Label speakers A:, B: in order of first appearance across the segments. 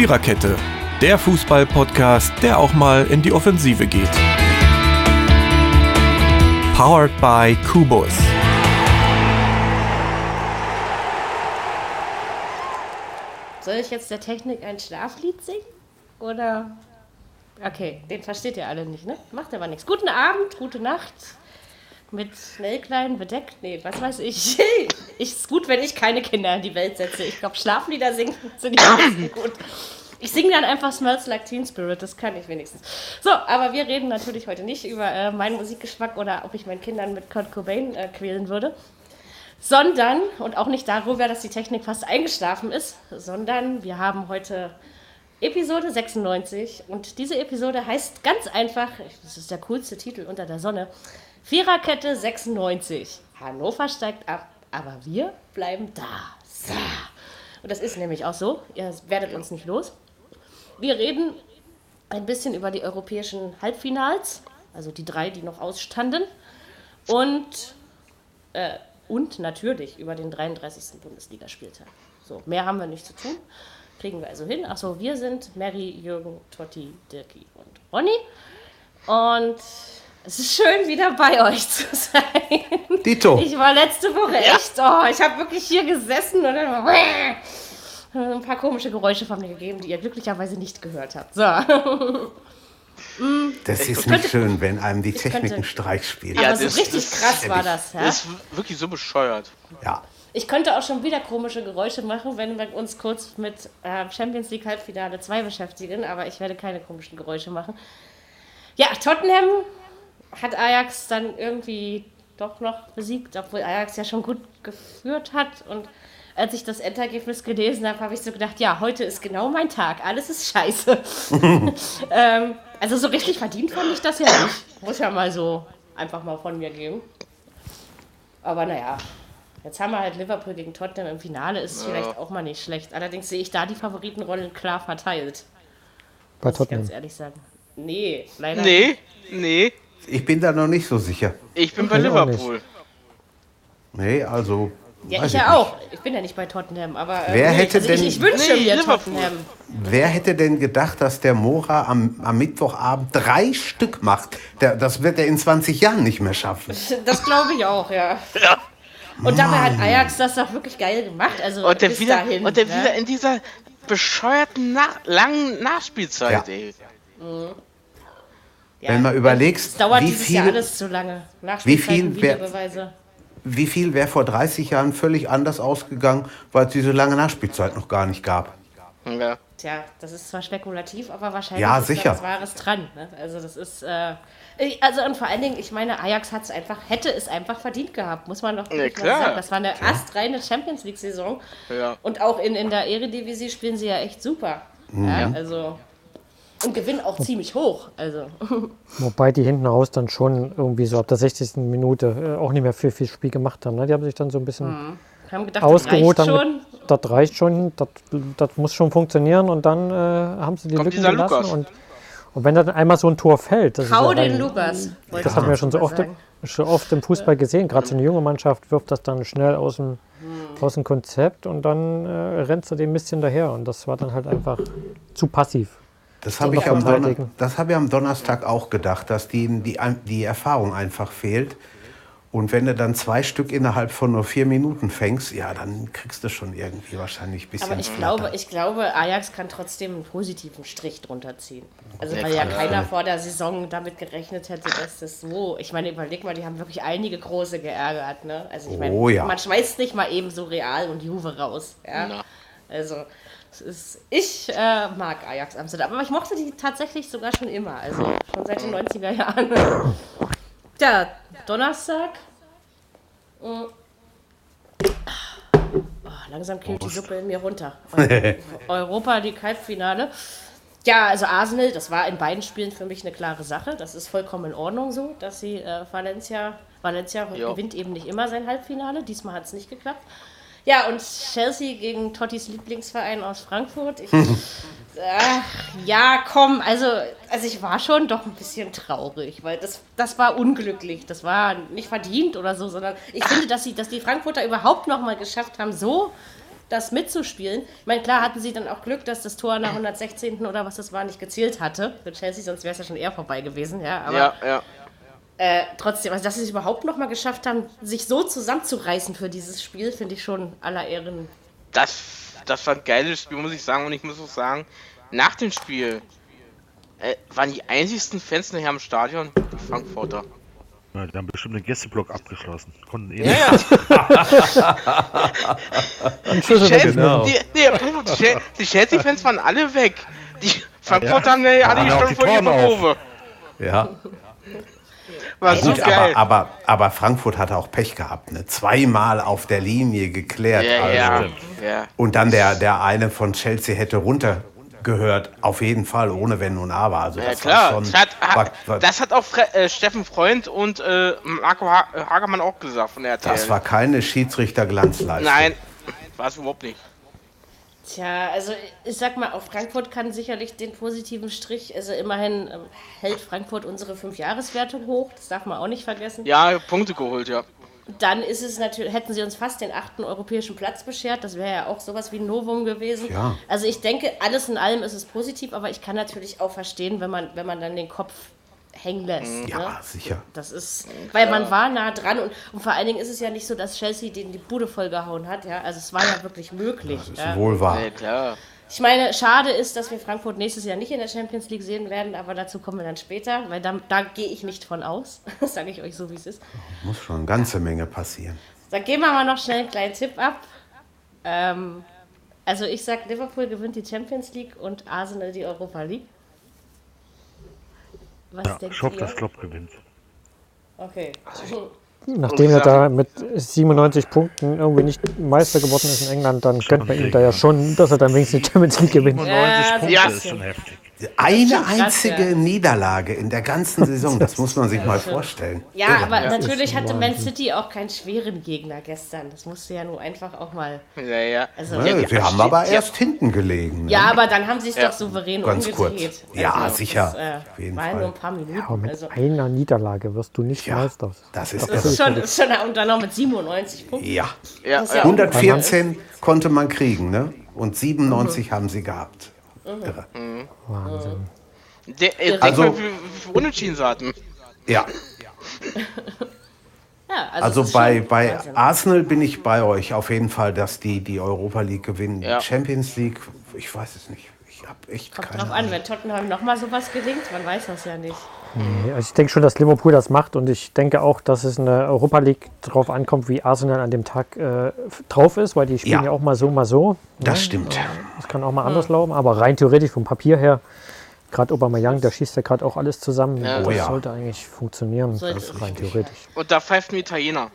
A: Viererkette, der Fußball-Podcast, der auch mal in die Offensive geht. Powered by Kubus.
B: Soll ich jetzt der Technik ein Schlaflied singen? Oder. Okay, den versteht ihr alle nicht, ne? Macht aber nichts. Guten Abend, gute Nacht. Mit Schnellklein bedeckt. Nee, was weiß ich. ich ist gut, wenn ich keine Kinder in die Welt setze. Ich glaube, Schlaflieder singen funktioniert nicht so gut. Ich singe dann einfach Smells Like Teen Spirit, das kann ich wenigstens. So, aber wir reden natürlich heute nicht über äh, meinen Musikgeschmack oder ob ich meinen Kindern mit Kurt Cobain äh, quälen würde sondern, und auch nicht darüber, dass die Technik fast eingeschlafen ist, sondern wir haben heute Episode 96 und diese Episode heißt ganz einfach, das ist der coolste Titel unter der Sonne, Viererkette 96. Hannover steigt ab, aber wir bleiben da. Und das ist nämlich auch so, ihr werdet uns nicht los. Wir reden ein bisschen über die europäischen Halbfinals, also die drei, die noch ausstanden. Und äh, und natürlich über den 33. Bundesligaspieltag. So, mehr haben wir nicht zu tun. Kriegen wir also hin. Achso, wir sind Mary, Jürgen, Totti, Dirki und Ronny. Und es ist schön, wieder bei euch zu sein.
C: Dito.
B: Ich war letzte Woche echt, oh, ich habe wirklich hier gesessen und dann ein paar komische Geräusche von mir gegeben, die ihr glücklicherweise nicht gehört habt. So.
C: Das ist nicht schön, wenn einem die Technik einen Streich spielt.
B: Aber
D: Ja,
B: so
D: das-
B: richtig
D: das-
B: krass war das, ja?
D: Das ist wirklich so bescheuert.
C: Ja.
B: Ich könnte auch schon wieder komische Geräusche machen, wenn wir uns kurz mit äh, Champions League Halbfinale 2 beschäftigen, aber ich werde keine komischen Geräusche machen. Ja, Tottenham hat Ajax dann irgendwie doch noch besiegt, obwohl Ajax ja schon gut geführt hat. Und als ich das Endergebnis gelesen habe, habe ich so gedacht, ja, heute ist genau mein Tag, alles ist scheiße. ähm, also so richtig verdient fand ich das ja nicht. Muss ja mal so einfach mal von mir geben. Aber naja, jetzt haben wir halt Liverpool gegen Tottenham im Finale, ist vielleicht auch mal nicht schlecht. Allerdings sehe ich da die Favoritenrollen klar verteilt,
E: Bei
B: muss ich
E: Tottenham.
B: ganz ehrlich sagen. Nee, leider
D: Nee, nee.
C: Ich bin da noch nicht so sicher.
D: Ich bin bei
E: Ich nicht.
D: Liverpool.
C: Nee, also.
B: Ja,
C: weiß
B: ich ja
C: nicht.
B: auch. Ich bin ja nicht bei Tottenham, aber äh,
C: Wer
B: nee,
C: hätte
B: also
C: denn-
B: ich, ich wünsche
D: Nee,
B: mir
D: Liverpool.
B: Tottenham.
C: Wer hätte denn gedacht, dass der Mora am, am Mittwochabend drei Stück macht? Der, das wird er in 20 Jahren nicht mehr schaffen.
B: Das glaube ich auch, ja.
D: Ja.
B: Und dabei hat Ajax das doch wirklich geil gemacht. Also
D: Und der
B: bis
D: wieder,
B: dahin,
D: und der
B: ne?
D: wieder in dieser bescheuerten Nach langen Nachspielzeit,
C: Ja.
D: ey.
B: Ja,
C: Wenn man überlegst,
B: Es dauert
C: wie
B: dieses Jahr
C: viel,
B: alles zu lange.
C: wie viel wär- wie viel wäre vor 30 Jahren völlig anders ausgegangen, weil es diese lange Nachspielzeit noch gar nicht gab?
D: Ja.
B: Tja, das ist zwar spekulativ, aber wahrscheinlich
C: Ja,
B: ist
C: sicher.
B: da was Wahres dran. Ne? Also das ist, äh, also und vor allen Dingen, ich meine, Ajax hat es einfach, hätte es einfach verdient gehabt, muss man doch mal
D: klar.
B: sagen. Das war eine astreine Champions League Saison
D: Ja.
B: und auch in, in der Eredivisie spielen sie ja echt super. Ja, also und gewinnen auch ziemlich hoch. Also
E: Wobei die hinten raus dann schon irgendwie so ab der 60. Minute äh, auch nicht mehr viel, viel Spiel gemacht haben. Ne? Die haben sich dann so ein bisschen
B: haben gedacht,
E: ausgeruht.
B: das reicht schon.
E: das reicht schon, das, das muss schon funktionieren und dann äh, haben sie die
D: Kommt
E: Lücken gelassen. Und, und wenn dann einmal so ein Tor fällt, das, ist
B: Hau den
E: rein-
B: Lukas.
E: das haben wir schon so oft,
B: sagen.
E: schon oft im Fußball gesehen. Gerade so eine junge Mannschaft wirft das dann schnell aus dem, aus dem Konzept und dann äh, rennt sie dem Mistchen daher. Und das war dann halt einfach zu passiv.
C: Das habe ich, am das hab ich am Donnerstag auch gedacht, dass denen die, die Erfahrung einfach fehlt. Und wenn du dann zwei Stück innerhalb von nur vier Minuten fängst, ja, dann kriegst du schon irgendwie wahrscheinlich ein bisschen.
B: Aber ich glaube, ich glaube, Ajax kann trotzdem einen positiven Strich drunter ziehen. Also weil ja keiner vor der Saison damit gerechnet hätte, dass das so. Ich meine, überleg mal, die haben wirklich einige große geärgert, ne? Also ich meine,
C: Oh ja.
B: man schmeißt nicht mal eben so Real und Juve raus. Ja? Also ist, ich äh, mag Ajax Amsterdam, aber ich mochte die tatsächlich sogar schon immer, also schon seit den 90er Jahren. Ja, Donnerstag. Oh, langsam killt die Suppe in mir runter. Europa League Halbfinale. Ja, also Arsenal, das war in beiden Spielen für mich eine klare Sache. Das ist vollkommen in Ordnung so, dass sie äh, Valencia, Valencia
D: Jo.
B: gewinnt eben nicht immer sein Halbfinale. Diesmal hat es nicht geklappt. Ja, und Chelsea gegen Tottis Lieblingsverein aus Frankfurt. Ich, ach, ja, komm, also, also ich war schon doch ein bisschen traurig, weil das, das war unglücklich. Das war nicht verdient oder so, sondern ich finde, dass, sie, dass die Frankfurter überhaupt noch mal geschafft haben, so das mitzuspielen. Ich meine, klar hatten sie dann auch Glück, dass das Tor nach 116. oder was das war nicht gezählt hatte für Chelsea, sonst wäre es ja schon eher vorbei gewesen. Ja, aber
D: Ja, ja.
B: Äh, trotzdem, also dass sie es überhaupt noch mal geschafft haben, sich so zusammenzureißen für dieses Spiel, finde ich schon aller Ehren.
D: Das, das war ein geiles Spiel, muss ich sagen. Und ich muss auch sagen, nach dem Spiel äh, waren die einzigsten Fans nachher im Stadion die Frankfurter.
F: Ja, die haben bestimmt den Gästeblock abgeschlossen. Konnten eh
D: Ja,
F: nicht.
D: ja.
E: Ein
D: Die die, die die Chelsea-Fans waren alle weg. Die Frankfurter
F: Ja.
D: haben ja alle
F: Ja, auch
D: schon
F: die
D: vor ihrer
F: Toren auf.
D: Kurve.
C: Ja.
D: War so
C: Gut,
D: geil.
C: aber, aber, aber Frankfurt hatte auch Pech gehabt. Ne? Zweimal auf der Linie geklärt.
D: ja,
C: also.
D: ja, ja.
C: Und dann der, der eine von Chelsea hätte runtergehört. Auf jeden Fall, ohne Wenn und Aber. Also
D: Ja
C: das
D: klar,
C: war schon.
D: das hat, ha,
C: war, war,
D: das hat auch Fre äh, Steffen Freund und äh, Marco ha Hagermann auch gesagt von der RTL.
C: das war keine Schiedsrichter-Glanzleistung.
D: Nein, war es überhaupt nicht.
B: Tja, also ich sag mal, auf Frankfurt kann sicherlich den positiven Strich, also immerhin ähm, hält Frankfurt unsere Fünfjahreswertung hoch, das darf man auch nicht vergessen.
D: Ja, Punkte geholt, ja.
B: Dann ist es natürlich, hätten sie uns fast den achten europäischen Platz beschert, das wäre ja auch sowas wie ein Novum gewesen.
C: Ja.
B: Also ich denke, alles in allem ist es positiv, aber ich kann natürlich auch verstehen, wenn man, wenn man dann den Kopf hängen lässt.
C: Ja,
B: ne?
C: sicher.
B: Das ist, weil man war nah dran und, und vor allen Dingen ist es ja nicht so, dass Chelsea den die Bude vollgehauen hat, ja. Also es war ja wirklich möglich.
C: Ist
B: ja.
C: wohl wahr.
D: Ja, klar.
B: Ich meine, schade ist, dass wir Frankfurt nächstes Jahr nicht in der Champions League sehen werden, aber dazu kommen wir dann später, weil da, da gehe ich nicht von aus. Das sage ich euch so, wie es ist.
C: Muss schon eine ganze Menge passieren.
B: Dann geben wir mal noch schnell einen kleinen Tipp ab. Ähm, also ich sage, Liverpool gewinnt die Champions League und Arsenal die Europa League. Was
F: Ja,
B: denkt
F: ich hoffe,
B: ihr?
F: dass Klopp gewinnt.
B: Okay.
E: Nachdem er da mit 97 Punkten irgendwie nicht Meister geworden ist in England, dann gönnt man ihm da ja schon, dass er dann wenigstens die Champions League gewinnt.
F: 95 Punkte
D: ja.
F: ist schon heftig.
C: Eine
B: schon krass,
C: einzige
B: ja.
C: Niederlage in der ganzen Saison, das muss man sich mal vorstellen.
B: Ja,
C: Irre.
B: aber natürlich hatte Man City auch keinen schweren Gegner gestern. Das musste ja nur einfach auch mal.
D: Ja, ja.
B: Also,
C: Ja,
B: ja,
C: sie haben aber erst hinten gelegen. Ne?
B: aber dann haben sie es
D: Ja.
B: doch souverän
C: Ganz
B: umgedreht.
C: kurz. Ja,
B: Also,
C: sicher.
B: Das, äh,
C: Auf jeden
B: waren nur ein paar Minuten.
E: Aber mit
B: also,
E: einer Niederlage wirst du nicht
C: Ja,
E: Meister.
C: das ist
B: das ist schon, ist schon und dann noch mit 97 Punkten.
C: Ja,
D: Ja,
B: Das ist
D: ja.
B: ja
C: 114 konnte man kriegen, ne? Und 97 haben sie gehabt.
B: Mhm.
C: Irre.
E: Wahnsinn.
D: Der, äh,
C: Also-
D: mal, wie viel Unentschieden sie hatten.
C: Ja,
B: Ja, also,
C: also bei, bei
B: Wahnsinn.
C: Arsenal bin ich bei euch auf jeden Fall, dass die die Europa League gewinnen.
D: Ja.
C: Die Champions League, ich weiß es nicht. Ich habe echt
B: Kommt
C: keine
B: drauf an, wenn Tottenham nochmal sowas gelingt, man weiß das ja nicht.
E: Nee, Also ich denke schon, dass Liverpool das macht und ich denke auch, dass es in der Europa League drauf ankommt, wie Arsenal an dem Tag äh, drauf ist, weil die spielen
C: Ja.
E: ja, auch mal so, mal so.
C: Das stimmt.
E: Das kann auch mal anders laufen, aber rein theoretisch vom Papier her, gerade Aubameyang, der schießt ja gerade auch alles zusammen.
D: Ja.
E: das
C: Oh ja.
E: sollte eigentlich funktionieren, das
B: es.
E: rein theoretisch.
D: Und da pfeift ein Italiener.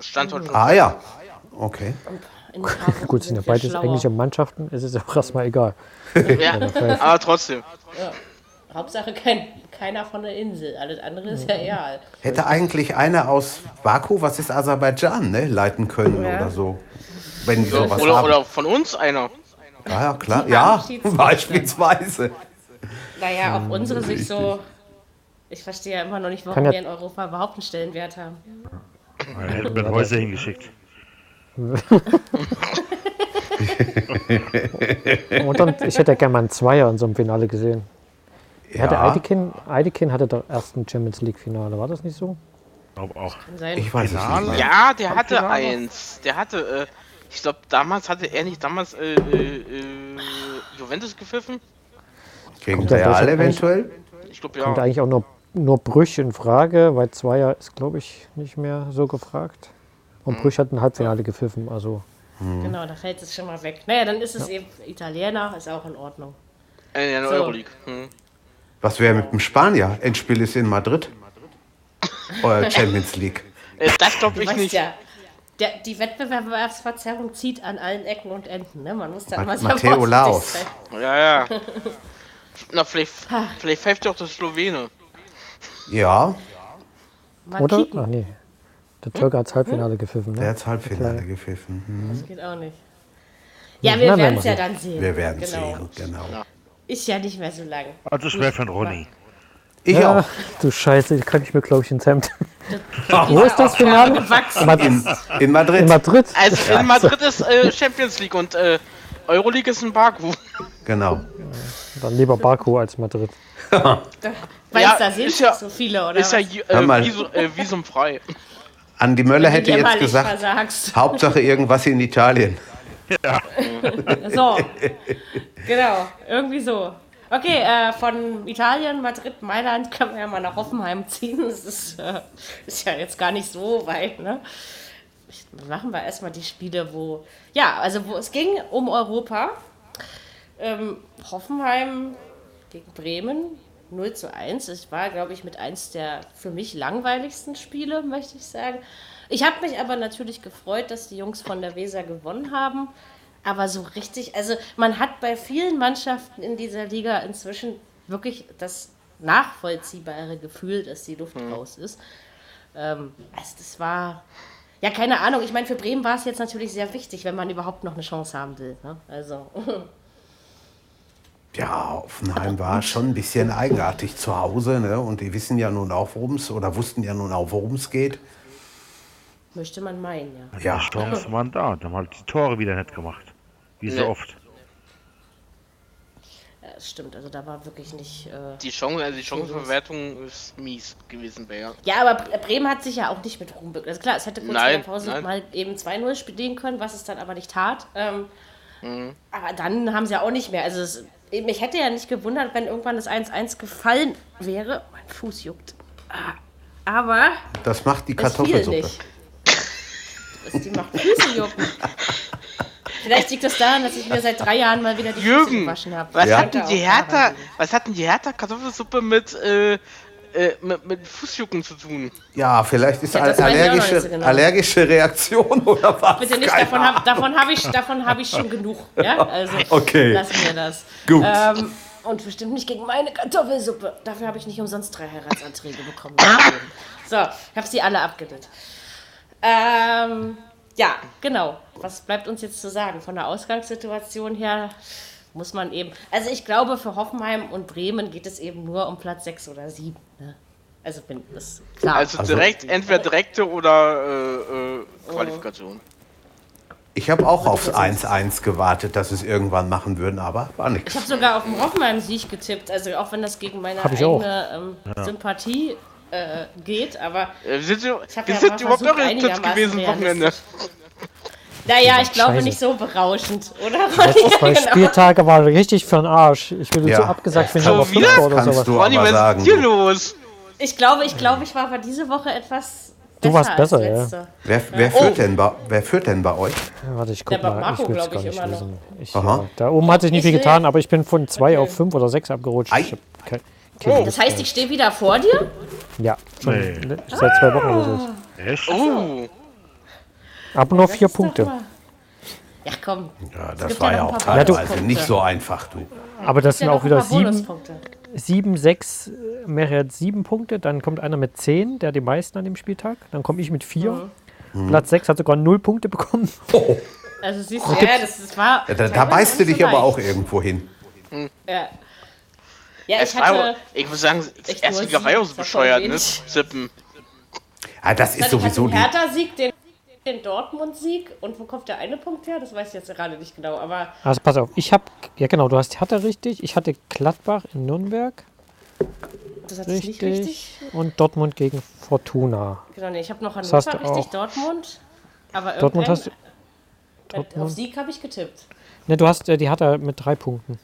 D: Stand heute schon.
C: Ah ja, okay.
E: Gut, sind ja beides
B: schlauer.
E: englische Mannschaften, es ist ja auch erstmal egal.
D: Ja, aber trotzdem.
B: Hauptsache kein, keiner von der Insel, alles andere ist ja egal.
C: Hätte eigentlich einer aus Baku, was ist Aserbaidschan, ne, leiten können
B: Ja.
C: oder so. Wenn die sowas
D: Oder,
C: haben.
D: oder von uns einer.
C: ja, ja, klar. Ja, beispielsweise.
B: Naja, auf unsere Sicht so. Ich verstehe ja immer noch nicht, warum
E: ja-
B: wir in Europa überhaupt einen Stellenwert haben.
F: Da hätten wir Häuser hingeschickt.
E: Und dann, ich hätte ja gerne mal einen Zweier in so einem Finale gesehen. Hatte
C: Ja,
E: Eidekin, Eidekin hatte doch erst ein Champions League Finale, war das nicht so?
F: Glaube auch.
C: Ich weiß es
F: Finale?
C: nicht. Mehr.
D: Ja, der hatte eins. Der hatte, äh, ich glaube, damals hatte er nicht damals äh, äh, Juventus gepfiffen.
C: Gegen
E: Kommt der
C: Real eventuell?
D: Ich glaube,
E: Kommt
D: ja.
E: eigentlich auch nur, nur Brüch in Frage, weil Zweier ist, glaube ich, nicht mehr so gefragt. Und Brüch hat ein Halbfinale gepfiffen, also
B: Genau, da fällt es schon mal weg. Naja, dann ist es eben Italiener, ist auch in Ordnung.
D: Äh, in der
B: So.
D: Euroleague. Hm.
C: Was wäre mit dem Spanier? Endspiel ist in Madrid. Oder Champions League.
D: Äh, das glaube ich nicht.
B: ja, der, die Wettbewerbsverzerrung zieht an allen Ecken und Enden. Ne? Man muss da
C: Ma-
B: immer sehr
C: Matteo Laos.
D: Ja, ja. Na, vielleicht, vielleicht pfeift ja auch das Slowene.
C: Ja,
B: Mal
E: Oder?
B: kicken.
E: Ach nee. Der Türke hat Halbfinale gepfiffen.
C: der
E: Ne?
C: hat Halbfinale gepfiffen. Hm.
B: Das geht auch nicht. Ja,
E: Na,
B: wir
E: werden
B: es ja dann sehen.
C: Wir werden
B: genau.
C: sehen, genau.
B: Ist ja nicht mehr so lang.
F: Also schwer für den Ronny.
C: Ich
E: Ja,
C: auch.
E: du Scheiße, die kann ich mir, glaube ich, ins Hemd.
B: Wo
E: ist das Finale?
B: Gewachsen.
C: In, in Madrid.
E: In Madrid?
D: Also in Madrid ist äh, Champions League und äh, Euroleague ist in Baku.
C: Genau.
E: Dann lieber Baku als Madrid.
B: Weil
D: Ja,
B: da sind
D: ist ja-
B: so viele, oder?
D: Ist ja äh, visum, äh, visumfrei.
C: Andi Möller hätte jetzt gesagt,
B: versagst.
C: Hauptsache irgendwas in Italien.
B: So, genau, irgendwie so. Okay, äh, von Italien, Madrid, Mailand können wir ja mal nach Hoffenheim ziehen. Das ist, äh, ist ja jetzt gar nicht so weit, ne? Ich- Machen wir erstmal die Spiele, wo. Ja, also wo es ging um Europa. Ähm, Hoffenheim gegen Bremen 0 zu 1. Es war, glaube ich, mit eins der für mich langweiligsten Spiele, möchte ich sagen. Ich habe mich aber natürlich gefreut, dass die Jungs von der Weser gewonnen haben. Aber so richtig, also man hat bei vielen Mannschaften in dieser Liga inzwischen wirklich das nachvollziehbare Gefühl, dass die Luft raus ist. Ähm, also das war, ja keine Ahnung, ich meine für Bremen war es jetzt natürlich sehr wichtig, wenn man überhaupt noch eine Chance haben will. Ne? Also
C: Ja, Offenheim war schon ein bisschen eigenartig zu Hause. Ne? Und die wissen ja nun auch, worum es, oder wussten ja nun auch, worum es geht.
B: Möchte man meinen, ja.
F: Die
C: Ja,
F: Chancen waren da. Dann haben halt die Tore wieder nicht gemacht. Wie so
D: Nee.
F: oft.
B: Ja, das stimmt, also da war wirklich nicht. Äh
D: Die Chance, also die Chancenverwertung ist mies gewesen, wäre.
B: ja, aber Bre- Bremen hat sich ja auch nicht mit Ruhm. Also klar, es hätte kurz
D: Nein,
B: in der Pause
D: nein.
B: mal eben 2-0 spielen können, was es dann aber nicht tat. Ähm,
D: Mhm.
B: Aber dann haben sie ja auch nicht mehr. Also es, mich hätte ja nicht gewundert, wenn irgendwann das 1-1 gefallen wäre. Mein Fuß juckt. Ah, Aber
C: das macht die
B: es fiel
C: Kartoffelsuppe.
B: nicht. Das, die macht Füße jucken. Vielleicht liegt das daran, dass ich mir seit drei Jahren mal wieder die Füße
D: Jürgen,
B: gewaschen habe.
D: was
C: Ja.
D: hat denn die Hertha, was hat denn die Hertha Kartoffelsuppe mit, äh, äh, mit, mit Fußjucken zu tun?
C: Ja, vielleicht ist
B: Ja,
C: eine allergische,
B: so genau.
C: allergische Reaktion oder was?
B: Bitte nicht,
C: Keine
B: davon habe davon hab ich, davon hab ich schon genug. Ja? Also
C: Okay.
B: lassen wir das.
C: Gut.
B: Ähm, und bestimmt nicht gegen meine Kartoffelsuppe. Dafür habe ich nicht umsonst drei Heiratsanträge bekommen. so, ich habe sie alle abgelehnt. Ähm, ja, genau. Was bleibt uns jetzt zu sagen? Von der Ausgangssituation her muss man eben. Also ich glaube, für Hoffenheim und Bremen geht es eben nur um Platz 6 oder 7. Ne? Also bin das klar.
D: Also,
C: Also-
D: direkt, entweder direkte oder äh, äh, Qualifikation.
C: Ich habe auch aufs 1-1 gewartet, dass es irgendwann machen würden, aber war
B: Ich
C: nichts.
B: habe sogar auf den Hoffenheim-Sieg getippt, also auch wenn das gegen meine
E: ich
B: eigene ähm, Sympathie äh, geht, aber
D: Äh, wir sind, wir
B: ja
D: sind überhaupt noch in Tipps gewesen Wochenende.
B: naja, ich glaube
E: Scheiße.
B: nicht so berauschend, oder?
E: Letzten zwei
B: Genau.
E: Spieltage waren richtig für den Arsch. Ich würde
C: Ja.
E: so abgesagt finden,
D: Schon
E: aber
D: wieder?
E: Fünfter oder
C: Kannst
E: sowas.
C: du
D: Ronny, was ist
C: sagen.
D: hier los?
B: Ich glaube, ich glaube, ich war aber diese Woche etwas
E: Du warst
B: besser
E: ja.
B: letzte.
C: Wer, wer, führt denn bei, wer führt denn bei euch?
E: Ja, Warte, ich guck
B: Der
E: mal.
B: Marco,
E: ich will es
B: glaub
E: gar
B: ich,
E: nicht wissen. Ich,
C: Aha.
E: ja, da oben hat sich nicht
B: Ich
E: viel getan, aber ich bin von 2
B: Okay.
E: auf 5 oder 6 abgerutscht.
C: Ei.
E: Ich hab kein, kein
B: Oh, Das heißt, ich stehe wieder vor dir?
E: Ja, schon
F: Nee.
E: ne, seit zwei Wochen oder so.
F: Echt?
D: Oh,
E: Aber nur vier Punkte.
B: Ja, komm.
C: Ja, das war
B: ja
C: ja auch teilweise
B: Bonuspunkte.
C: nicht so einfach, du.
E: Aber das sind
B: ja
E: auch wieder sieben, sieben, sechs, äh, Mary hat sieben Punkte, dann kommt einer mit zehn, der hat die meisten an dem Spieltag. Dann komme ich mit vier.
B: Mhm.
E: Platz sechs hat sogar null Punkte bekommen.
B: Also siehst du, ja, das, das war.
C: Ja, da, da beißt du dich
B: so
C: aber auch irgendwo hin.
B: Ja. Ja,
D: es
B: ich
D: war,
B: hatte.
D: ich muss sagen, das erste Liga war ja so
B: das
D: bescheuert, ne? Sippen.
C: Ja, das ist sowieso
B: den
C: die.
B: Hertha-Sieg, den, den Dortmund-Sieg. Und wo kommt der eine Punkt her? Das weiß ich jetzt gerade nicht genau. Aber
E: Also pass auf, ich habe, ja genau, du hast Hertha richtig, ich hatte Gladbach in Nürnberg
B: das hatte ich nicht
E: richtig,
B: richtig.
E: und Dortmund gegen Fortuna.
B: Genau, nee, ich habe noch
E: Das
B: Hannover
E: du
B: richtig,
E: auch.
B: Dortmund. Aber
E: Dortmund hast du,
B: äh, Auf
E: Dortmund.
B: Sieg habe ich getippt.
E: ne, du hast äh, die Hertha mit drei Punkten.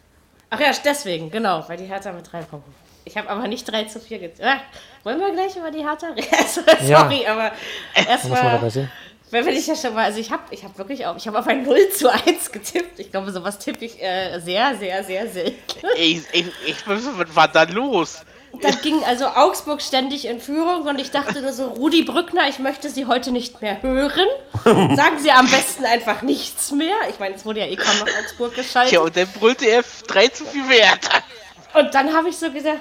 B: Ach ja, deswegen, genau, weil die Hertha mit drei Punkten. Ich habe aber nicht 3 zu 4 getippt. Ah, wollen wir gleich über die Hertha reden? Also,
E: Ja.
B: Sorry, aber
E: man dabei
B: erstmal,
E: sehen.
B: wenn ich ja schon mal, also ich habe ich hab wirklich auch, ich habe auf ein 0 zu 1 getippt. Ich glaube, sowas tippe ich äh, sehr, sehr, sehr selten.
D: Ich, ich, ich, was war da los?
B: Dann ging also Augsburg ständig in Führung und ich dachte nur so, Rudi Brückner, ich möchte Sie heute nicht mehr hören. Sagen Sie am besten einfach nichts mehr. Ich meine, es wurde ja eh kaum nach Augsburg geschaltet.
D: Ja, und dann brüllte er 3 zu 4 Wert.
B: Und dann habe ich so gedacht,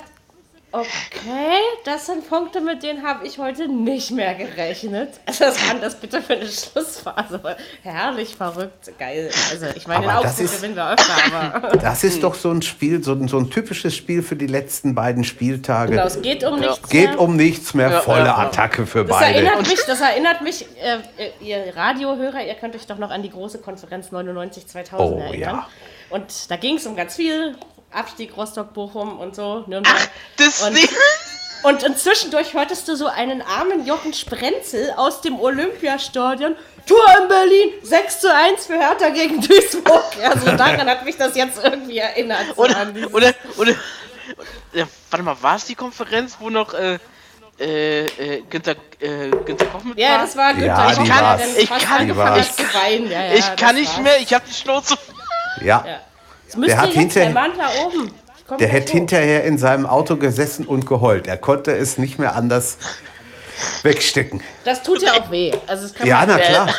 B: Okay, das sind Punkte, mit denen habe ich heute nicht mehr gerechnet. Was kann das bitte für eine Schlussphase? Herrlich, verrückt, geil. Also, ich meine, in
C: Aber das
B: Augsburg
C: ist-
B: gewinnen wir öfter, aber
C: Das ist doch so ein Spiel, so, ein- so ein typisches Spiel für die letzten beiden Spieltage.
B: genau, es geht um nichts
C: Geht
B: mehr.
C: um nichts mehr,
D: Ja,
C: volle
D: ja, ja.
C: Attacke für
B: Das
C: beide.
B: erinnert mich, das erinnert mich äh, äh, ihr Radiohörer, ihr könnt euch doch noch an die große Konferenz 99 2000
C: Oh,
B: erinnern.
C: ja.
B: Und da ging es um ganz viel. Abstieg Rostock-Bochum und so, Nürnberg.
D: Das
B: und,
D: Ding.
B: und inzwischen hörtest du so einen armen Jochen Sprenzel aus dem Olympiastadion. Tor in Berlin, 6 zu 1 für Hertha gegen Duisburg. Ja, so daran hat mich das jetzt irgendwie erinnert. So
D: Oder, oder, oder, ja, warte mal, war es die Konferenz, wo noch äh, äh, äh, Günther, äh, Günther Koch mit
B: ja,
D: war?
B: das war Günther.
C: Ja,
B: ich
C: die
B: kann,
D: Ich kann-
B: angefangen
C: die
B: hat zu weinen. Ja, ja,
D: ich kann nicht
B: war's.
D: mehr, ich habe die Schnauze.
C: Ja,
B: Ja. Müsste
C: Der hat hinterher-
B: der Mann da oben.
C: Der hätte
B: hoch.
C: hinterher in seinem Auto gesessen und geheult. Er konnte es nicht mehr anders wegstecken.
B: Das tut ja auch weh. Also das kann
C: Ja,
B: man
C: na klar.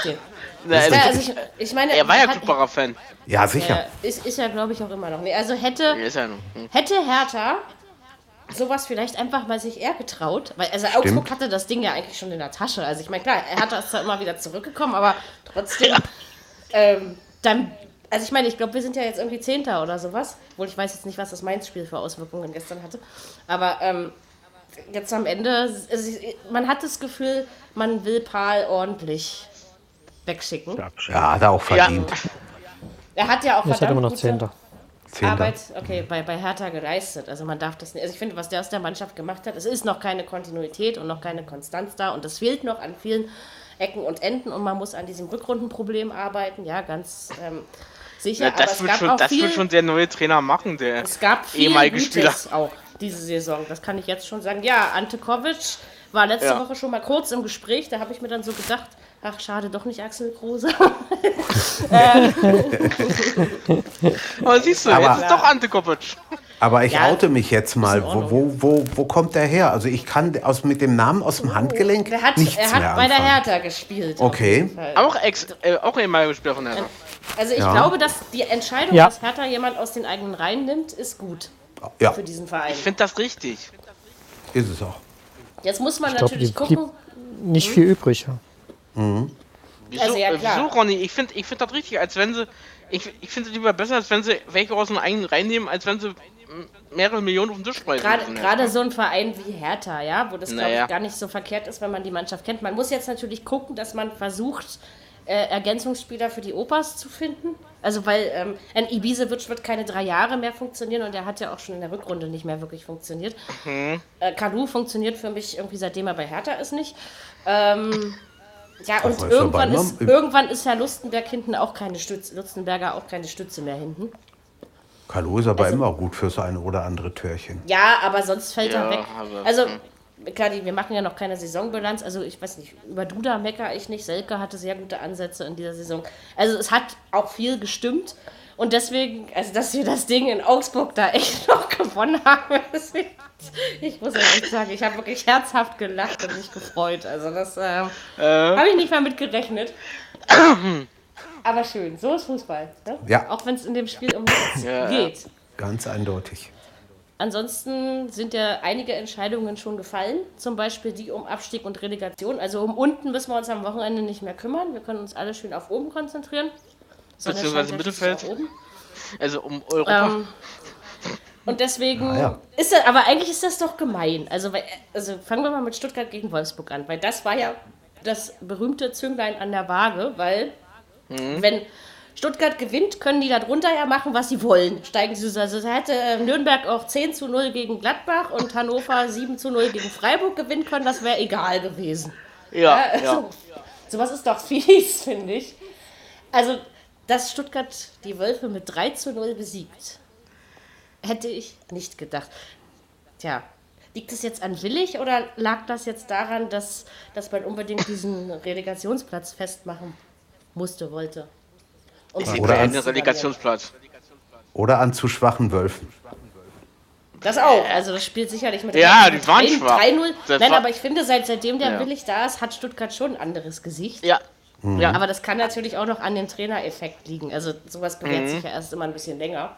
D: Na,
B: Ja, also ich, ich meine,
D: er war ja Klubbacher Fan.
C: Ja, sicher.
B: äh, ist, ist ja, glaube ich, auch immer noch. Nee, also
D: Ja,
B: hätte,
D: Ist ja noch. Hm.
B: hätte Hertha sowas vielleicht einfach mal sich eher getraut, weil also Augsburg hatte das Ding ja eigentlich schon in der Tasche. Also ich meine, klar, Hertha ist zwar immer wieder zurückgekommen, aber trotzdem, ähm, dann, also ich meine, ich glaube, wir sind ja jetzt irgendwie Zehnter oder sowas, obwohl ich weiß jetzt nicht, was das Mainz-Spiel für Auswirkungen gestern hatte, aber ähm, jetzt am Ende, also ich- man hat das Gefühl, man will Paul ordentlich wegschicken.
C: Ja, hat er auch verdient.
B: Er hat ja auch verdammt
E: immer noch Zehnter.
C: Zehnter.
B: Arbeit, okay, bei, bei Hertha geleistet. Also man darf das nicht. Also ich finde, was der aus der Mannschaft gemacht hat, es ist noch keine Kontinuität und noch keine Konstanz da und es fehlt noch an vielen Ecken und Enden und man muss an diesem Rückrundenproblem arbeiten. Ja, ganz ähm, sicher.
D: Ja,
B: aber
D: das
B: es
D: wird
B: gab
D: schon,
B: auch
D: das
B: viel,
D: wird schon der neue Trainer machen, der
B: es gab viel
D: ehemalige
B: Gutes
D: Spieler.
B: auch diese Saison. Das kann ich jetzt schon sagen. Ja, Ante Kovic war letzte
D: Ja.
B: Woche schon mal kurz im Gespräch. Da habe ich mir dann so gedacht, ach schade, doch nicht Axel Kruse.
D: Aber siehst du,
C: Aber-
D: jetzt ist doch Ante Kopic.
C: Aber ich
B: Ja,
C: oute mich jetzt mal. Wo, wo, wo, wo kommt der her? Also ich kann aus, mit dem Namen aus dem Handgelenk
B: Der hat,
C: nichts
B: er hat
C: mehr
B: bei der
C: anfangen.
B: Hertha gespielt.
C: Okay.
D: Auch ex, äh, auch ehemaliger Spieler von Hertha.
B: Also ich
C: Ja.
B: glaube, dass die Entscheidung,
E: Ja.
B: dass Hertha jemand aus den eigenen Reihen nimmt, ist gut
C: Ja,
B: für diesen Verein.
D: Ich finde das richtig.
C: ist es auch.
B: Jetzt muss man
E: Ich glaub,
B: natürlich gucken.
E: Nicht viel übrig. Ja.
D: Wieso,
B: Also ja,
D: äh,
B: klar.
D: wieso Ronny? Ich finde ich find das richtig, als wenn sie. Ich, ich finde es lieber besser, als wenn sie welche aus dem eigenen reinnehmen, als wenn sie mehrere Millionen auf den Tisch preisen.
B: Gerade, gerade so ein Verein wie Hertha, ja, wo das glaube
D: Naja.
B: ich gar nicht so verkehrt ist, wenn man die Mannschaft kennt. Man muss jetzt natürlich gucken, dass man versucht, äh, Ergänzungsspieler für die Opas zu finden. Also weil ähm, ein Ibisevic wird keine drei Jahre mehr funktionieren und er hat ja auch schon in der Rückrunde nicht mehr wirklich funktioniert.
D: Mhm.
B: Äh, Kalu funktioniert für mich irgendwie seitdem er bei Hertha ist nicht. Ähm, ja, und irgendwann ist, irgendwann ist Herr Lustenberg hinten auch keine Stütze, Lustenberger auch keine Stütze mehr hinten.
C: Kalu ist aber
B: Also-
C: immer gut fürs eine oder andere Türchen.
B: Ja, aber sonst fällt
D: Ja,
B: er weg. also, klar, die, wir machen ja noch keine Saisonbilanz. Also, ich weiß nicht, über Duda meckere ich nicht. Selke hatte sehr gute Ansätze in dieser Saison. Also, es hat auch viel gestimmt. Und deswegen, also, dass wir das Ding in Augsburg da echt noch gewonnen haben, ich muss echt sagen, ich habe wirklich herzhaft gelacht und mich gefreut. Also, das ähm, habe ich nicht mal mit gerechnet. Aber schön, so ist Fußball. Ne?
C: Ja.
B: Auch wenn es in dem Spiel um nichts
D: ja.
B: geht.
C: Ganz eindeutig.
B: Ansonsten sind ja einige Entscheidungen schon gefallen, zum Beispiel die um Abstieg und Relegation. Also um unten müssen wir uns am Wochenende nicht mehr kümmern. Wir können uns alle schön auf oben konzentrieren. Sonne
D: Beziehungsweise Mittelfeld. Also um Europa.
B: Ähm, und deswegen
C: Ah, ja.
B: ist das, aber eigentlich ist das doch gemein. Also, weil, also fangen wir mal mit Stuttgart gegen Wolfsburg an, weil das war ja das berühmte Zünglein an der Waage, weil wenn Stuttgart gewinnt, können die darunter ja machen, was sie wollen. Steigen sie also hätte äh, Nürnberg auch 10 zu 0 gegen Gladbach und Hannover 7 zu 0 gegen Freiburg gewinnen können, das wäre egal gewesen.
D: ja,
B: also,
D: ja.
B: Sowas ist doch fies, finde ich. Also, dass Stuttgart die Wölfe mit 3 zu 0 besiegt, hätte ich nicht gedacht. Tja, liegt es jetzt an Willig oder lag das jetzt daran, dass, dass man unbedingt diesen Relegationsplatz festmachen musste, wollte?
D: Ich sehe
C: Oder als-
D: Relegationsplatz.
C: Oder an zu schwachen Wölfen.
B: Das auch. Also das spielt sicherlich mit
D: Ja, die waren
B: 3
D: schwach.
B: 3-0.
D: Das
B: Nein, aber ich finde, seit, seitdem der
D: Ja.
B: Willig da ist, hat Stuttgart schon ein anderes Gesicht.
D: Ja. Ja.
B: Aber das kann natürlich auch noch an dem Trainereffekt liegen. Also sowas bewährt
D: Mhm.
B: sich ja erst immer ein bisschen länger.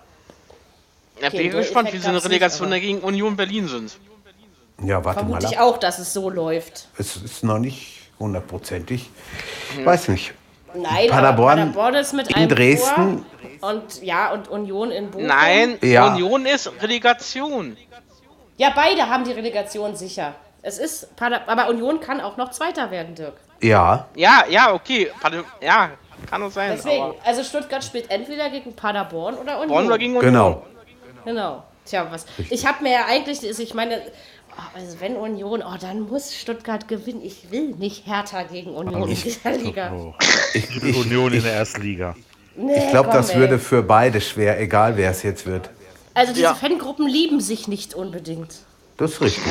D: Ja,
B: Okay,
D: bin
B: so
D: gespannt, wie sie in der
B: nicht,
D: Relegation
B: aber-
D: gegen Union Berlin sind.
C: Ja, warte
B: Vermute
C: mal
B: ich
C: ab.
B: auch, dass es so läuft.
C: Es ist noch nicht hundertprozentig. Weiß nicht.
B: Nein,
C: Paderborn
B: Paderborn ist mit
C: in
B: einem
C: Dresden.
B: Tor und ja und Union in Bochum.
D: Nein,
C: Ja.
D: Union ist Relegation.
B: Ja, beide haben die Relegation sicher. Es ist Pader aber Union kann auch noch Zweiter werden, Dirk.
C: Ja,
D: Ja, ja, okay. Ja, kann auch sein.
B: Deswegen,
D: Aber
B: also Stuttgart spielt entweder gegen Paderborn oder Union.
D: Bonn war gegen Union.
C: genau.
B: Genau. Tja, was. Ich habe mir ja eigentlich, also ich meine, also wenn Union, oh, dann muss Stuttgart gewinnen. Ich will nicht Hertha gegen Union in dieser Liga.
F: Oh.
C: Ich,
F: Ich, Union in der ersten Liga.
B: Nee,
C: ich glaube, das
B: ey.
C: würde für beide schwer, egal wer es jetzt wird.
B: Also diese
D: Ja.
B: Fangruppen lieben sich nicht unbedingt.
C: Das ist richtig.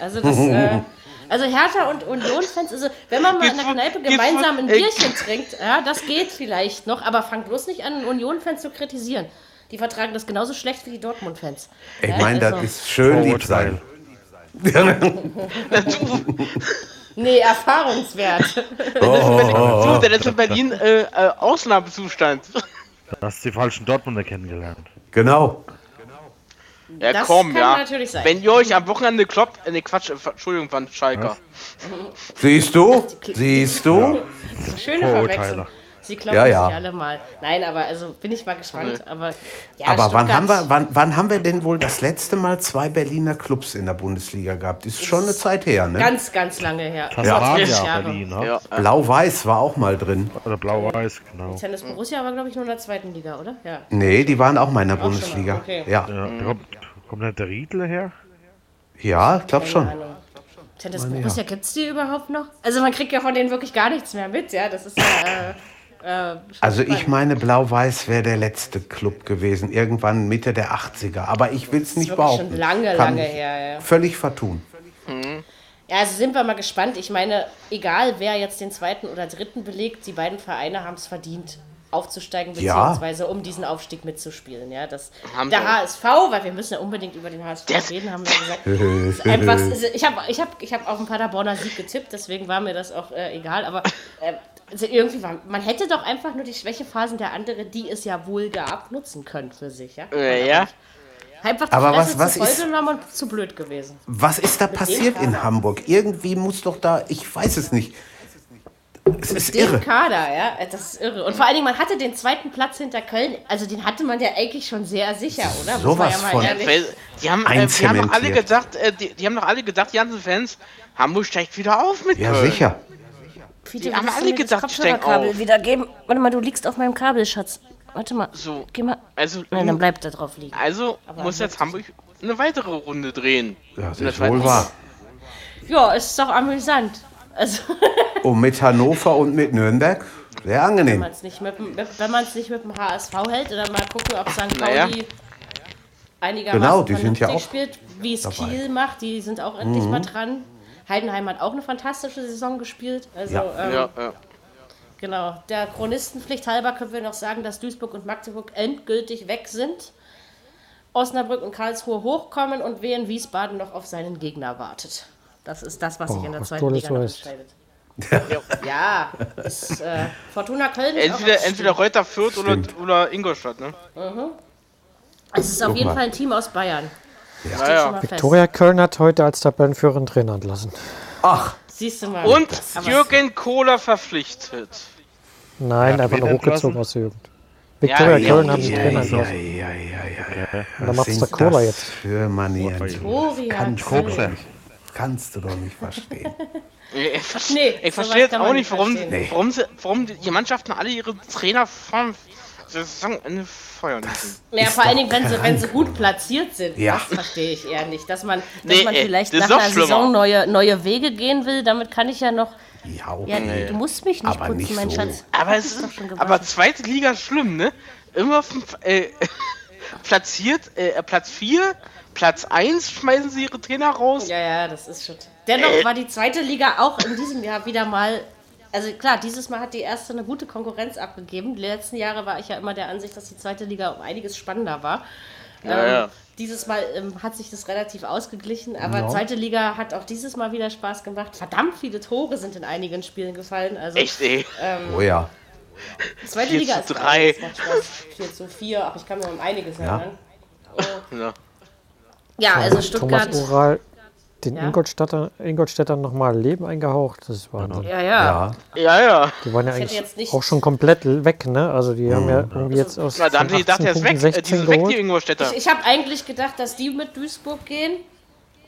B: Also das, äh, also Hertha und Union-Fans, also wenn man mal in der Kneipe gemeinsam ein. Bierchen trinkt, ja, das geht vielleicht noch, aber fang bloß nicht an, Union-Fans zu kritisieren. Die vertragen das genauso schlecht wie die Dortmund-Fans.
C: Ich
B: Ja,
C: meine, das
B: also-
C: ist schön lieb sein.
B: Nee, erfahrungswert.
C: Oh,
D: So, der ist in Berlin äh, äh, Ausnahmezustand.
F: Da hast du die falschen Dortmunder kennengelernt.
C: Genau.
D: Ja,
B: Das
D: komm,
B: kann
D: ja.
B: natürlich sein.
D: Wenn ihr euch am Wochenende kloppt, äh, ne Quatsch, äh, Entschuldigung, von Schalker.
C: Siehst du? Siehst du?
B: Schöne
F: Vorurteile.
B: Verwechslung. Sie kloppen
C: Ja, ja.
B: sich alle mal. Nein, aber also bin ich mal gespannt. Aber, ja,
C: Aber wann haben, wir, wann, wann haben wir denn wohl das letzte Mal zwei Berliner Clubs in der Bundesliga gehabt? Ist schon eine Zeit her, ne?
B: Ganz, ganz lange her. 30
F: ja
B: Jahre.
F: Berlin, ne?
D: Ja,
C: Blau-Weiß war auch mal drin.
F: Oder Blau-Weiß, genau.
B: Tennis Borussia war, glaube ich, nur in der zweiten Liga, oder? Ja.
C: Nee, die waren auch mal in der
B: mal,
C: Bundesliga.
B: okay.
C: Ja,
F: Ja, da kommt, kommt nicht der Riedle her?
C: ja, ich glaube schon.
B: Tennis Borussia, gibt's die überhaupt noch? Also man kriegt ja von denen wirklich gar nichts mehr mit, ja. Das ist ja. Äh, äh,
C: Also ich meine, Blau-Weiß wäre der letzte Club gewesen, irgendwann Mitte der 80er. Aber ich will es nicht
B: wirklich schon
C: behaupten.
B: lange,
C: Kann
B: lange her, ja.
C: Völlig vertun.
B: Ja, also sind wir mal gespannt. Ich meine, egal wer jetzt den zweiten oder dritten belegt, die beiden Vereine haben es verdient, aufzusteigen,
C: Ja.
B: beziehungsweise um diesen Aufstieg mitzuspielen. Ja, das,
D: Haben
B: der
D: sie.
B: HSV, weil wir müssen ja unbedingt über den HSV
D: Das-
B: reden, haben wir gesagt. ist einfach, ich habe ich hab, ich hab auf den Paderborner Sieg getippt, deswegen war mir das auch äh, egal. Aber äh, also irgendwie war, man hätte doch einfach nur die Schwächephasen der anderen, die es ja wohl gab, nutzen können für sich. Ja,
D: äh, ja.
B: Einfach die
C: Aber was-
B: Fresse
C: was
B: zu voll
C: ist-
B: zu blöd gewesen.
C: Was ist da
B: dem
C: passiert in. Hamburg? Irgendwie muss doch da, ich weiß es nicht. Es ist irre.
B: Kader, ja, das ist irre. Und vor allen Dingen, man hatte den zweiten Platz hinter Köln, also den hatte man ja eigentlich schon sehr sicher, oder?
C: Sowas von.
B: ehrlich-
D: Weil Die haben, äh, die haben doch alle gedacht, äh, die, die haben doch alle gedacht, die ganzen Fans, Hamburg steigt wieder auf mit
C: Ja,
D: Köln.
C: sicher.
B: Fiete,
D: haben
B: willst du
D: alle gedacht,
B: Kopfhörerkabel
D: auf.
B: wiedergeben? Warte mal, du liegst auf meinem Kabel, Schatz. Warte mal.
D: So.
B: Geh mal.
D: Also,
B: Nein, dann bleibt er drauf liegen.
D: also muss jetzt Hamburg eine weitere Runde drehen.
C: Ja, das ist wohl wahr.
B: Ja, ist doch amüsant. Also,
C: Und mit Hannover und mit Nürnberg, sehr
B: wenn
C: angenehm.
B: man es nicht, mit dem- mit- wenn man's nicht mit dem HSV hält, oder mal gucken, ob St. Pauli
D: Naja.
B: einigermaßen
C: Genau, die sind ja auch
B: spielt, wie es.
C: Mhm.
B: Kiel macht, die sind auch endlich mal dran. Heidenheim hat auch eine fantastische Saison gespielt. Also,
C: Ja.
B: ähm,
D: Ja, ja.
B: Genau. Der Chronistenpflicht halber können wir noch sagen, dass Duisburg und Magdeburg endgültig weg sind. Osnabrück und Karlsruhe hochkommen und Wien Wiesbaden noch auf seinen Gegner wartet. Das ist das, was sich
E: Boah,
B: in der
E: was
B: zweiten Liga noch entscheidet. Ja, ist, äh, Fortuna Köln ist auch
D: Entweder,
B: auf-
D: entweder Reuter Fürth oder,
C: Stimmt.
D: oder Ingolstadt, ne?
B: Es ist auf
C: Guck
B: jeden
C: mal.
B: Fall ein Team aus Bayern.
D: Ja, ja.
B: fest.
E: Viktoria Köln hat heute als Tabellenführer einen Trainer entlassen.
C: Ach,
B: Siehst du mal.
D: Und Jürgen Kohler verpflichtet.
E: Nein,
F: Ja,
E: einfach nur hochgezogen
F: entlassen?
E: aus der Jugend. Viktoria
D: ja,
E: Köln
D: ja,
E: hat einen
C: ja,
E: Trainer
C: ja,
E: entlassen.
C: ja, ja, ja.
E: Und dann macht's der Cola
C: das
E: jetzt.
C: Für Manieren.
B: Florian
C: Kannst, du doch nicht verstehen.
D: Ich, ver-
B: Nee,
D: ich verstehe jetzt
B: kann
D: auch nicht, warum, warum, sie, warum die Mannschaften alle ihre Trainer vom Saisonende feuern müssen.
B: Ja,
C: Ist
B: vor allen Dingen, wenn sie, wenn sie gut platziert sind.
C: Ja.
B: Das verstehe ich eher nicht. Dass man, dass
D: Nee,
B: man
D: ey,
B: vielleicht nach
D: schlimmer.
B: Saison neue, neue Wege gehen will, damit kann ich ja noch.
C: Ja, okay.
B: Ja, du musst mich nicht
C: Aber
B: putzen,
C: nicht
B: mein
C: so.
B: Schatz.
D: Aber es
B: ist
D: aber zweite Liga ist schlimm, ne? Immer auf dem, äh, platziert, äh, Platz 4, Platz 1 schmeißen sie ihre Trainer raus.
B: Ja, ja, das ist schon. Dennoch
D: Äh.
B: war die zweite Liga auch in diesem Jahr wieder mal. Also klar, dieses Mal hat die erste eine gute Konkurrenz abgegeben. Die letzten Jahre war ich ja immer der Ansicht, dass die zweite Liga um einiges spannender war.
D: Ja,
B: ähm,
D: ja.
B: Dieses Mal ähm, hat sich das relativ ausgeglichen, aber zweite Liga hat auch dieses Mal wieder Spaß gemacht. Verdammt viele Tore sind in einigen Spielen gefallen. Also
D: Echt, ey.
C: Oh ja.
B: zweite
D: 4
B: Liga
D: zu
B: ist geil,
D: 3.
B: es macht Spaß. 4 zu 4, ach, ich kann mir um einiges erinnern.
D: Ja.
B: Ja, also
E: Thomas
B: Stuttgart.
E: Den
B: Ja.
E: Ingolstädter, Ingolstädtern nochmal Leben eingehaucht. Das ist Wahnsinn.
B: Ja, ja.
C: Ja,
D: Ja, ja.
E: Die waren ja
B: hätte
E: eigentlich
B: jetzt nicht-
E: auch schon komplett weg, ne? Also die haben ja irgendwie jetzt aus
D: Na, da haben sie gedacht,
E: 18
D: ist weg. Äh, Die
E: 16
D: sind weg, die. Ingolstädter.
B: Ich, ich habe eigentlich gedacht, dass die mit Duisburg gehen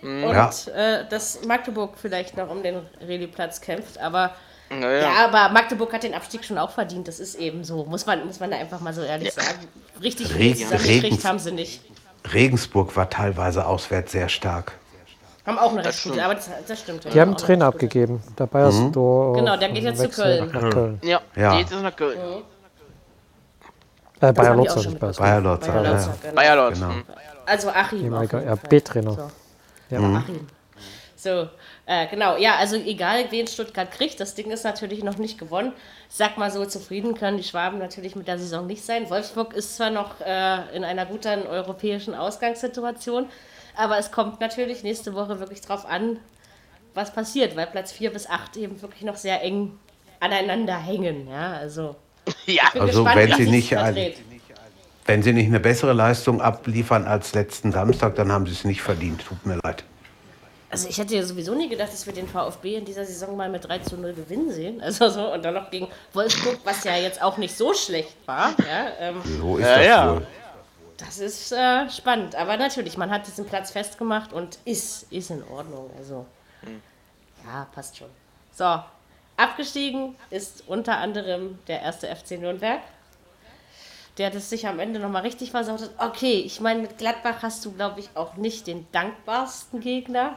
B: und
C: Ja.
B: äh, dass Magdeburg vielleicht noch um den Reli-Platz kämpft. Aber
D: Ja,
B: ja.
D: ja.
B: aber Magdeburg hat den Abstieg schon auch verdient. Das ist eben so. Muss man, muss man da einfach mal so ehrlich sagen. Richtig
C: Regen- Regens-
B: haben sie nicht.
C: Regensburg war teilweise auswärts sehr stark.
B: Haben auch eine recht gute, aber das, das stimmt.
E: Die haben einen Trainer abgegeben. Der Bayersdorf.
B: Genau, der geht jetzt zu Köln.
E: Nach Köln.
D: Ja,
C: Ja.
D: die ist nach Köln.
E: Äh, Bayer
B: auch
E: nicht Bayer.
C: Bayer Lotz,
B: Bayer
C: ja,
B: Lotz,
C: ja.
B: genau.
D: Bayer Lords.
C: Genau.
D: hm.
B: Also Achim. Fall.
E: RB-Trainer.
B: So.
E: Ja.
B: Achim. So, äh, genau, ja, also egal, wen Stuttgart kriegt, das Ding ist natürlich noch nicht gewonnen. Sag mal so, zufrieden können die Schwaben natürlich mit der Saison nicht sein. Wolfsburg ist zwar noch äh, in einer guten europäischen Ausgangssituation, aber es kommt natürlich nächste Woche wirklich drauf an, was passiert, weil Platz 4 bis 8 eben wirklich noch sehr eng aneinander hängen. Ja, also.
D: Ja,
C: Also,
B: gespannt,
C: wenn sie nicht ein-
B: verdreht.
C: Wenn sie nicht eine bessere Leistung abliefern als letzten Samstag, dann haben sie es nicht verdient. Tut mir leid.
B: Also ich hätte ja sowieso nie gedacht, dass wir den VfB in dieser Saison mal mit 3 zu 0 gewinnen sehen. Also so, und dann noch gegen Wolfsburg, was ja jetzt auch nicht so schlecht war. Ja, ähm,
C: So ist
D: Ja,
C: das
D: ja.
C: wohl.
B: Das ist äh, spannend. Aber natürlich, man hat diesen Platz festgemacht und ist, ist in Ordnung. Also ja, passt schon. So, abgestiegen ist unter anderem der erste FC Nürnberg. Der das sich am Ende nochmal richtig versaut hat. Okay, ich meine, mit Gladbach hast du, glaube ich, auch nicht den dankbarsten Gegner.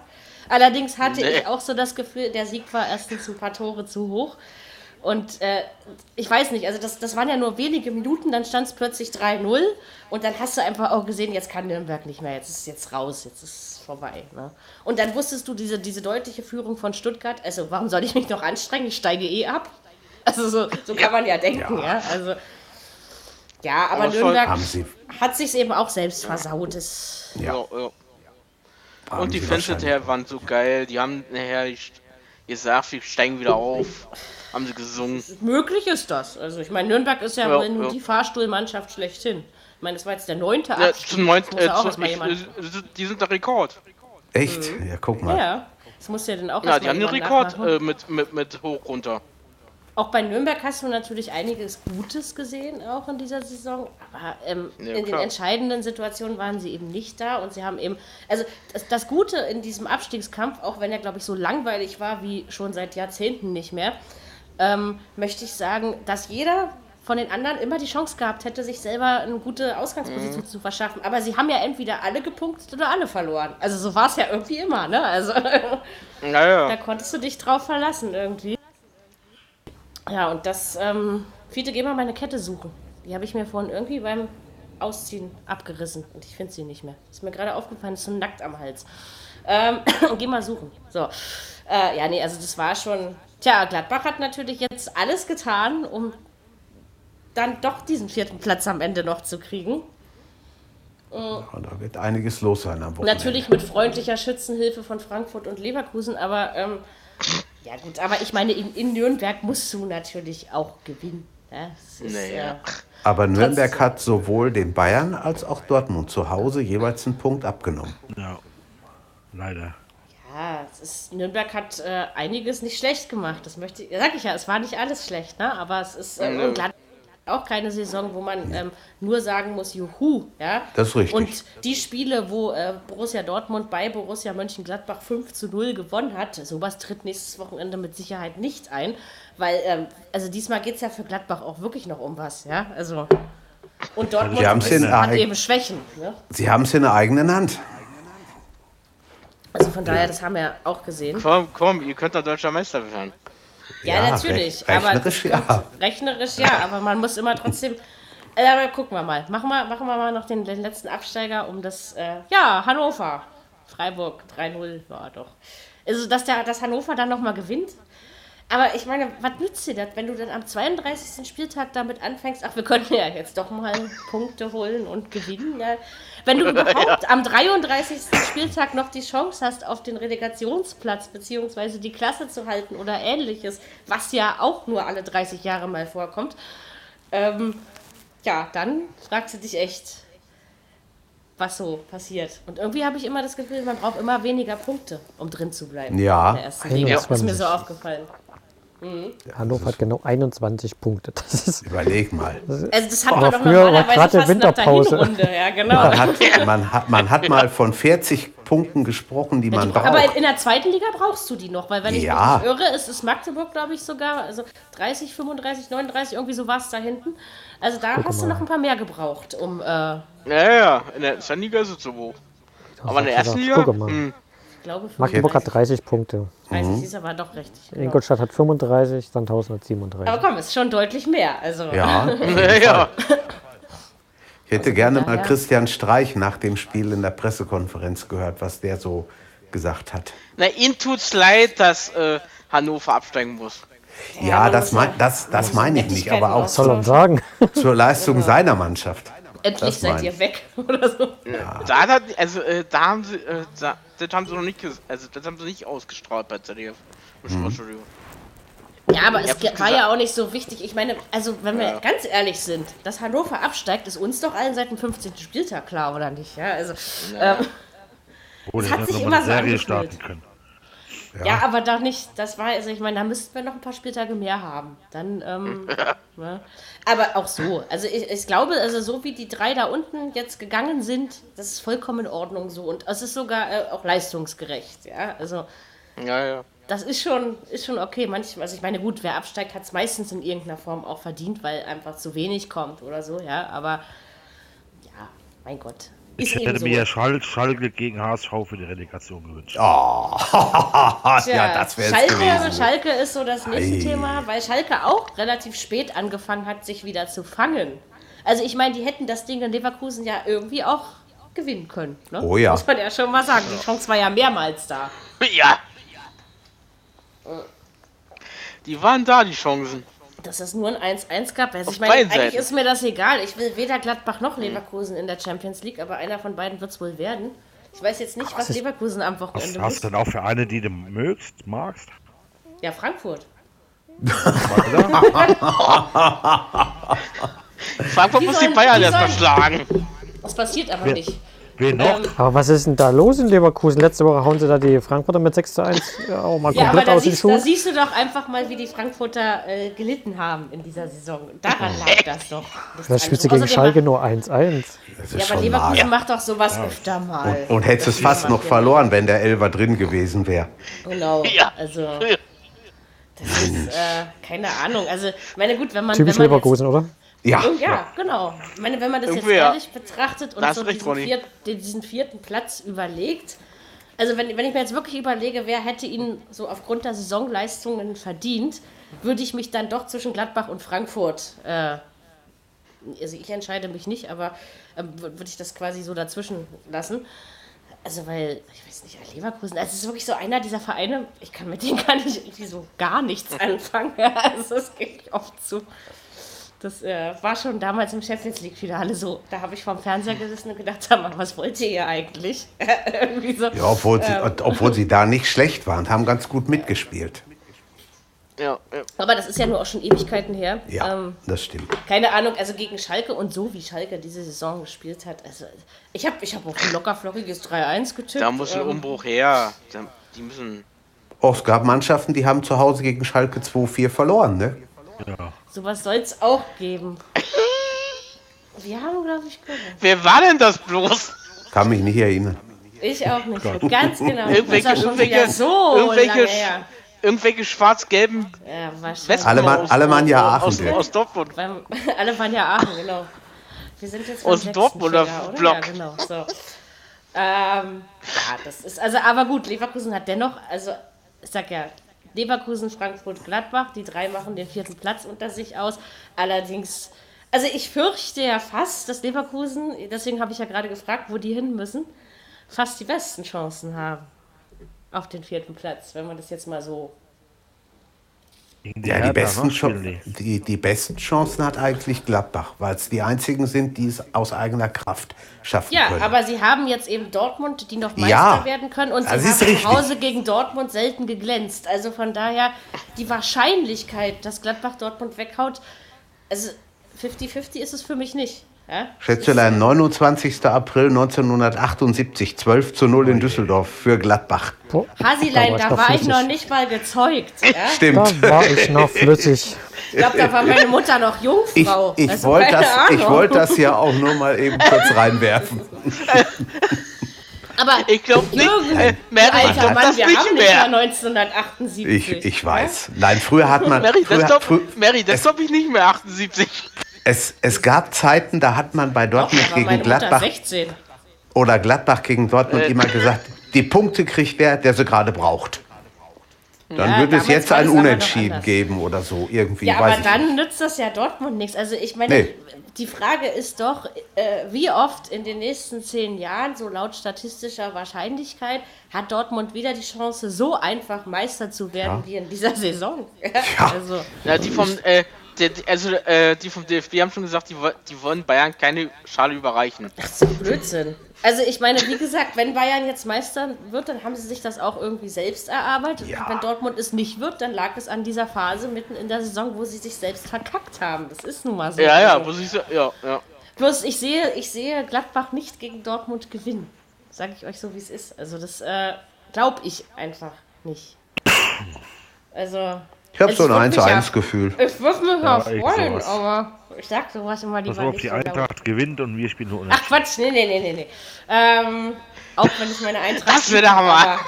B: Allerdings hatte
D: Nee.
B: ich auch so das Gefühl, der Sieg war erstens ein paar Tore zu hoch. Und äh, ich weiß nicht, also das, das waren ja nur wenige Minuten, dann stand es plötzlich 3-0 und dann hast du einfach auch gesehen, jetzt kann Nürnberg nicht mehr, jetzt ist jetzt raus, jetzt ist es vorbei. Ne? Und dann wusstest du diese, diese deutliche Führung von Stuttgart, also warum soll ich mich noch anstrengen, ich steige eh ab. Also so, so kann man ja denken, ja. Also, ja, aber,
D: Aber
B: Nürnberg hat sich eben auch selbst versaut. Das,
C: ja,
D: ja, ja. Und die Fans hinterher waren so geil. Die haben nachher gesagt, wir steigen wieder auf. Haben sie gesungen.
B: möglich ist das. Also ich meine, Nürnberg ist ja,
D: Ja, ja.
B: die Fahrstuhlmannschaft schlechthin. Ich meine, das war jetzt der neunte
D: Ja,
B: Abstieg. ja
D: äh,
B: auch
D: zum,
B: erstmal
D: ich, äh, die sind der Rekord.
C: Echt? Ja, guck mal.
B: Ja, das muss ja dann auch
D: Ja, die haben den Rekord äh, mit, mit, mit hoch runter.
B: Auch bei Nürnberg hast du natürlich einiges Gutes gesehen, auch in dieser Saison. Aber ähm,
D: Ja,
B: in den entscheidenden Situationen waren sie eben nicht da. Und sie haben eben, also das, das Gute in diesem Abstiegskampf, auch wenn er, glaube ich, so langweilig war wie schon seit Jahrzehnten nicht mehr, ähm, möchte ich sagen, dass jeder von den anderen immer die Chance gehabt hätte, sich selber eine gute Ausgangsposition zu verschaffen. Aber sie haben ja entweder alle gepunktet oder alle verloren. Also so war es ja irgendwie immer, ne? Also da
D: Naja.
B: konntest du dich drauf verlassen irgendwie. Ja, und das, ähm, Fiete, geh mal meine Kette suchen. Die habe ich mir vorhin irgendwie beim Ausziehen abgerissen und ich finde sie nicht mehr. Ist mir gerade aufgefallen, ist so nackt am Hals. Ähm, geh mal suchen. So. Äh, ja, nee, also das war schon. Tja, Gladbach hat natürlich jetzt alles getan, um dann doch diesen vierten Platz am Ende noch zu kriegen.
C: Ja, Da wird einiges los sein am Wochenende.
B: Natürlich mit freundlicher Schützenhilfe von Frankfurt und Leverkusen, aber ähm, ja gut, aber ich meine, in, in Nürnberg musst du natürlich auch gewinnen. Ja, das ist,
D: Naja.
B: äh,
C: Aber Nürnberg hat sowohl den Bayern als auch Dortmund zu Hause jeweils einen Punkt abgenommen.
F: Ja. Leider.
B: Ja, ist, Nürnberg hat äh, einiges nicht schlecht gemacht. Das möchte ich, sag ich ja, es war nicht alles schlecht, ne? aber es ist ähm, Gladbach auch keine Saison, wo man ähm, nur sagen muss, juhu, ja.
C: Das ist richtig.
B: Und die Spiele, wo äh, Borussia Dortmund bei Borussia Mönchengladbach 5 zu 0 gewonnen hat, sowas tritt nächstes Wochenende mit Sicherheit nicht ein, weil, ähm, also diesmal geht es ja für Gladbach auch wirklich noch um was, ja, also und Dortmund hat eben Schwächen, ne?
C: Sie haben es in der eigenen Hand.
B: Also von daher, das haben wir auch gesehen.
D: Komm, komm, ihr könnt doch deutscher Meister werden.
B: Ja,
C: Ja,
B: natürlich.
C: rech-
B: aber
C: rechnerisch ja.
B: Rechnerisch ja, aber man muss immer trotzdem. Äh, aber gucken wir mal. Machen wir, machen wir mal noch den, den letzten Absteiger um das. Äh, ja, Hannover. Freiburg 3-0 war doch. Also, dass, der, dass Hannover dann nochmal gewinnt. Aber ich meine, was nützt dir das, wenn du dann am 32. Spieltag damit anfängst, ach, wir könnten ja jetzt doch mal Punkte holen und gewinnen. Ja. Wenn du überhaupt am 33. Spieltag noch die Chance hast, auf den Relegationsplatz beziehungsweise die Klasse zu halten oder ähnliches, was ja auch nur alle 30 Jahre mal vorkommt, ähm, ja, dann fragst du dich echt, was so passiert. Und irgendwie habe ich immer das Gefühl, man braucht immer weniger Punkte, um drin zu bleiben.
C: Ja.
B: In der ersten Liga. Ist mir
E: 21.
B: so aufgefallen.
E: Hannover hat genau 21 Punkte. Das ist
C: Überleg mal.
B: Also das hat
E: Aber
B: man doch
E: früher war
B: normalerweise
E: gerade
B: fast nach der
E: Winterpause.
B: Hinrunde. Ja, genau.
C: Man hat, man, hat, man hat mal von 40 Punkten gesprochen, die man
B: Aber
C: braucht.
B: in der zweiten Liga brauchst du die noch, weil wenn ich
C: Ja.
B: mich nicht irre, ist es Magdeburg, glaube ich, sogar, also 30, 35, 39, irgendwie so war es da hinten. Also da hast du noch ein paar mehr gebraucht, um, äh,
D: Ja, ja, in der zweiten Liga ist es so hoch. Aber in der ersten Liga?
E: Guck mal.
D: Hm,
B: ich glaube,
E: Magdeburg hat
B: 35,
E: 30 Punkte.
B: 30 ist aber doch richtig. Genau.
E: Ingolstadt hat 35, Sandhausen hat 37.
B: Aber komm, ist schon deutlich mehr. Also,
C: Ja,
D: ja, ja.
C: ich hätte gerne mal Christian Streich nach dem Spiel in der Pressekonferenz gehört, was der so gesagt hat.
D: Na, ihnen tut's leid, dass äh, Hannover absteigen muss.
C: Ja,
B: man
C: das, mein,
B: ja-
C: das, das meine ich nicht, aber auch
E: sagen?
C: zur Leistung seiner Mannschaft.
B: Endlich
C: das
B: seid ihr weg oder so.
D: Da hat, also, äh, da haben sie, äh, da, das haben sie noch nicht, ges- also das haben sie nicht ausgestrahlt bei ZDF.
C: Mhm.
D: Entschuldigung.
B: Ja, aber es war
D: gesagt.
B: ja auch nicht so wichtig. Ich meine, also wenn wir
D: Ja.
B: ganz ehrlich sind, dass Hannover absteigt, ist uns doch allen seit dem 15. Spieltag klar, oder nicht? Ja, also, ähm,
F: Wo die
B: hat
F: hätten
B: sich immer
F: eine
B: so
F: Serie starten können.
B: ja. aber doch nicht, das war, also ich meine, da müssten wir noch ein paar Spieltage mehr haben. Dann, ähm, ne? Aber auch so, also ich, ich glaube, also so wie die drei da unten jetzt gegangen sind, das ist vollkommen in Ordnung so. Und es ist sogar äh, auch leistungsgerecht, ja, also
D: Ja, ja.
B: das ist schon, ist schon okay. Manchmal, also ich meine, gut, wer absteigt, hat es meistens in irgendeiner Form auch verdient, weil einfach zu wenig kommt oder so, ja. Aber ja, mein Gott.
F: Ich hätte
B: so.
F: mir Schal Schalke gegen HSV für die Relegation gewünscht.
C: Oh,
B: Tja,
C: ja, das wäre es
B: Schalke,
C: gewesen.
B: Schalke ist so das nächste
C: Ei.
B: Thema, weil Schalke auch relativ spät angefangen hat, sich wieder zu fangen. Also ich meine, die hätten das Ding in Leverkusen ja irgendwie auch gewinnen können. Ne?
C: Oh ja.
B: Muss man ja schon mal sagen. Die Chance war ja mehrmals da.
D: Ja. Die waren da, die Chancen.
B: Dass es nur ein 1-1 gab. Also ich meine, eigentlich
D: Seiten.
B: ist mir das egal. Ich will weder Gladbach noch Leverkusen in der Champions League, aber einer von beiden wird es wohl werden. Ich weiß jetzt nicht, was
E: ist-
B: Leverkusen am
F: Was
B: Wochenende
F: hast du denn auch für eine, die du mögst, magst?
B: Ja, Frankfurt.
D: Frankfurt
B: Die
D: muss die Bayern erstmal schlagen.
B: Das passiert aber
F: Wer-
B: nicht.
F: Wen noch?
B: Ähm,
E: Aber was ist denn da los in Leverkusen? Letzte Woche hauen sie da die Frankfurter mit 6 zu 1 ja, auch mal
B: Ja, aber
E: komplett
B: da
E: aus den
B: siehst, da
E: Schuhen.
B: siehst du doch einfach mal, wie die Frankfurter äh, gelitten haben in dieser Saison. Daran lag das doch. Das
E: Da spielst du gegen Schalke nur 1-1.
C: Das
B: Ja, aber Leverkusen
C: mager.
B: macht doch sowas öfter mal.
C: Und hättest es fast noch verloren, wenn der Elfer drin gewesen wäre.
B: Genau.
D: Ja.
B: Also, das ist, äh, keine Ahnung. Also, meine, gut, wenn man.
E: Typisch
B: wenn man jetzt-
E: Leverkusen, oder?
C: Ja,
B: Ja, genau. Ich meine, wenn man das jetzt
D: Irgendwie ja.
B: ehrlich betrachtet und
D: Da hast
B: so diesen, viert, diesen vierten Platz überlegt, also wenn, wenn ich mir jetzt wirklich überlege, wer hätte ihn so aufgrund der Saisonleistungen verdient, würde ich mich dann doch zwischen Gladbach und Frankfurt, äh, also ich entscheide mich nicht, aber wür- würde ich das quasi so dazwischen lassen. Also weil, ich weiß nicht, Leverkusen, also es ist wirklich so einer dieser Vereine, ich kann mit denen gar nicht irgendwie so gar nichts anfangen. Also das geht oft zu. Das äh, war schon damals im Champions League-Finale so. Da habe ich vorm Fernseher gesessen und gedacht, sag mal, was wollt ihr hier eigentlich? So.
C: ja obwohl, sie,
B: Ähm.
C: obwohl sie da nicht schlecht waren, haben ganz gut mitgespielt.
D: Ja, ja.
B: Aber das ist ja nur auch schon Ewigkeiten her.
C: Ja,
B: Ähm,
C: das stimmt.
B: keine Ahnung, also gegen Schalke und so wie Schalke diese Saison gespielt hat. Also ich habe ich hab auf ein locker flockiges 3-1 getippt.
D: Da muss ein
B: ähm,
D: Umbruch her. Da, die müssen.
C: Oh, es gab Mannschaften, die haben zu Hause gegen Schalke 2-4 verloren, ne?
B: Sowas soll es auch geben. Wir haben, glaube ich, gewonnen.
D: Wer war denn das bloß?
C: Kann mich nicht erinnern.
B: Ich auch nicht. Ganz genau.
D: Irgendwelche, irgendwelche,
B: so
D: irgendwelche, irgendwelche schwarz-gelben
B: Ja, wahrscheinlich.
D: Wespen
C: Alle Mann-
D: aus-
C: ja
D: aus,
C: Aachen,
D: aus, aus Dortmund.
B: Beim, alle waren ja Aachen, genau. Wir sind jetzt
D: Aus dem
B: sechsten
D: Dortmunder
B: Finger, oder?
D: Block.
B: Ja, genau. So. Ähm, ja, das ist, also, aber gut, Leverkusen hat dennoch, also, ich sag ja, Leverkusen, Frankfurt, Gladbach, die drei machen den vierten Platz unter sich aus. Allerdings, also ich fürchte ja fast, dass Leverkusen, deswegen habe ich ja gerade gefragt, wo die hin müssen, fast die besten Chancen haben auf den vierten Platz, wenn man das jetzt mal so
C: Ja, die besten,
F: ne, spielen die.
C: die, besten Chancen hat eigentlich Gladbach, weil es die einzigen sind, die es aus eigener Kraft schaffen
B: Ja,
C: können.
B: aber sie haben jetzt eben Dortmund, die noch Meister
C: Ja,
B: werden können. Und sie
C: das
B: haben
C: richtig.
B: zu Hause gegen Dortmund selten geglänzt. Also von daher, die Wahrscheinlichkeit, dass Gladbach Dortmund weghaut, also 50-50 ist es für mich nicht.
C: Schätzelein, 29. April 1978, 12 zu 0 in Düsseldorf für Gladbach.
B: Hasilein,
E: da
B: da
E: war
B: war
E: ich
B: ich
E: noch
B: nicht mal gezeugt. Ja?
C: Stimmt.
E: Da war ich noch flüssig.
B: Ich glaube, da war meine Mutter noch
C: Ich,
B: Jungfrau.
C: ich
B: Also
C: wollte das, ich wollte das ja auch nur mal eben kurz reinwerfen.
B: Aber
D: Ich glaube nicht.
B: Jürgen,
D: Äh, Mary, ich
B: alter
D: glaube
B: Mann,
D: das
B: wir
D: nicht
B: haben nicht
D: mehr.
B: mal 1978.
C: Ich, ich weiß. Nein, früher hat man.
D: Mary,
C: früher,
D: das glaube ich nicht mehr 78.
C: es, es gab Zeiten, da hat man bei
B: Doch,
C: Dortmund
B: war
C: gegen Gladbach
B: 16.
C: oder Gladbach gegen Dortmund
D: Äh.
C: immer gesagt, die Punkte kriegt der, der sie gerade braucht. Dann
B: Ja,
C: würde es jetzt ein Unentschieden geben oder so irgendwie.
B: Ja,
C: weiß
B: aber
C: ich
B: dann
C: nicht.
B: nützt das ja Dortmund nichts. Also ich meine,
C: Nee.
B: die Frage ist doch, äh, wie oft in den nächsten zehn Jahren, so laut statistischer Wahrscheinlichkeit, hat Dortmund wieder die Chance, so einfach Meister zu werden wie in dieser Saison? Also,
D: Ja, die vom, äh, also, äh, die vom DFB haben schon gesagt, die, die wollen Bayern keine Schale überreichen.
B: das ist doch Blödsinn. Also ich meine, wie gesagt, wenn Bayern jetzt Meister wird, dann haben sie sich das auch irgendwie selbst erarbeitet.
C: Ja.
B: Und wenn Dortmund es nicht wird, dann lag es an dieser Phase mitten in der Saison, wo sie sich selbst verkackt haben. Das ist nun mal so.
D: Ja, ja, wo sie so, ja, ja.
B: Bloß ich sehe, ich sehe Gladbach nicht gegen Dortmund gewinnen. Sage ich euch so, wie es ist. Also das äh, glaube ich einfach nicht. Also.
C: Ich habe so ein
B: wird mich ja-
C: 1-1-Gefühl.
B: Ich würde mich ja, freuen,
F: sowas.
B: aber ich sag sowas immer lieber
F: auf,
B: nicht.
F: die
B: so.
F: Eintracht gewinnt und wir spielen nur
B: Ach. Quatsch, nee, nee, nee, nee, nee. Ähm, auch wenn ich meine Eintracht.
D: Das wär der Hammer.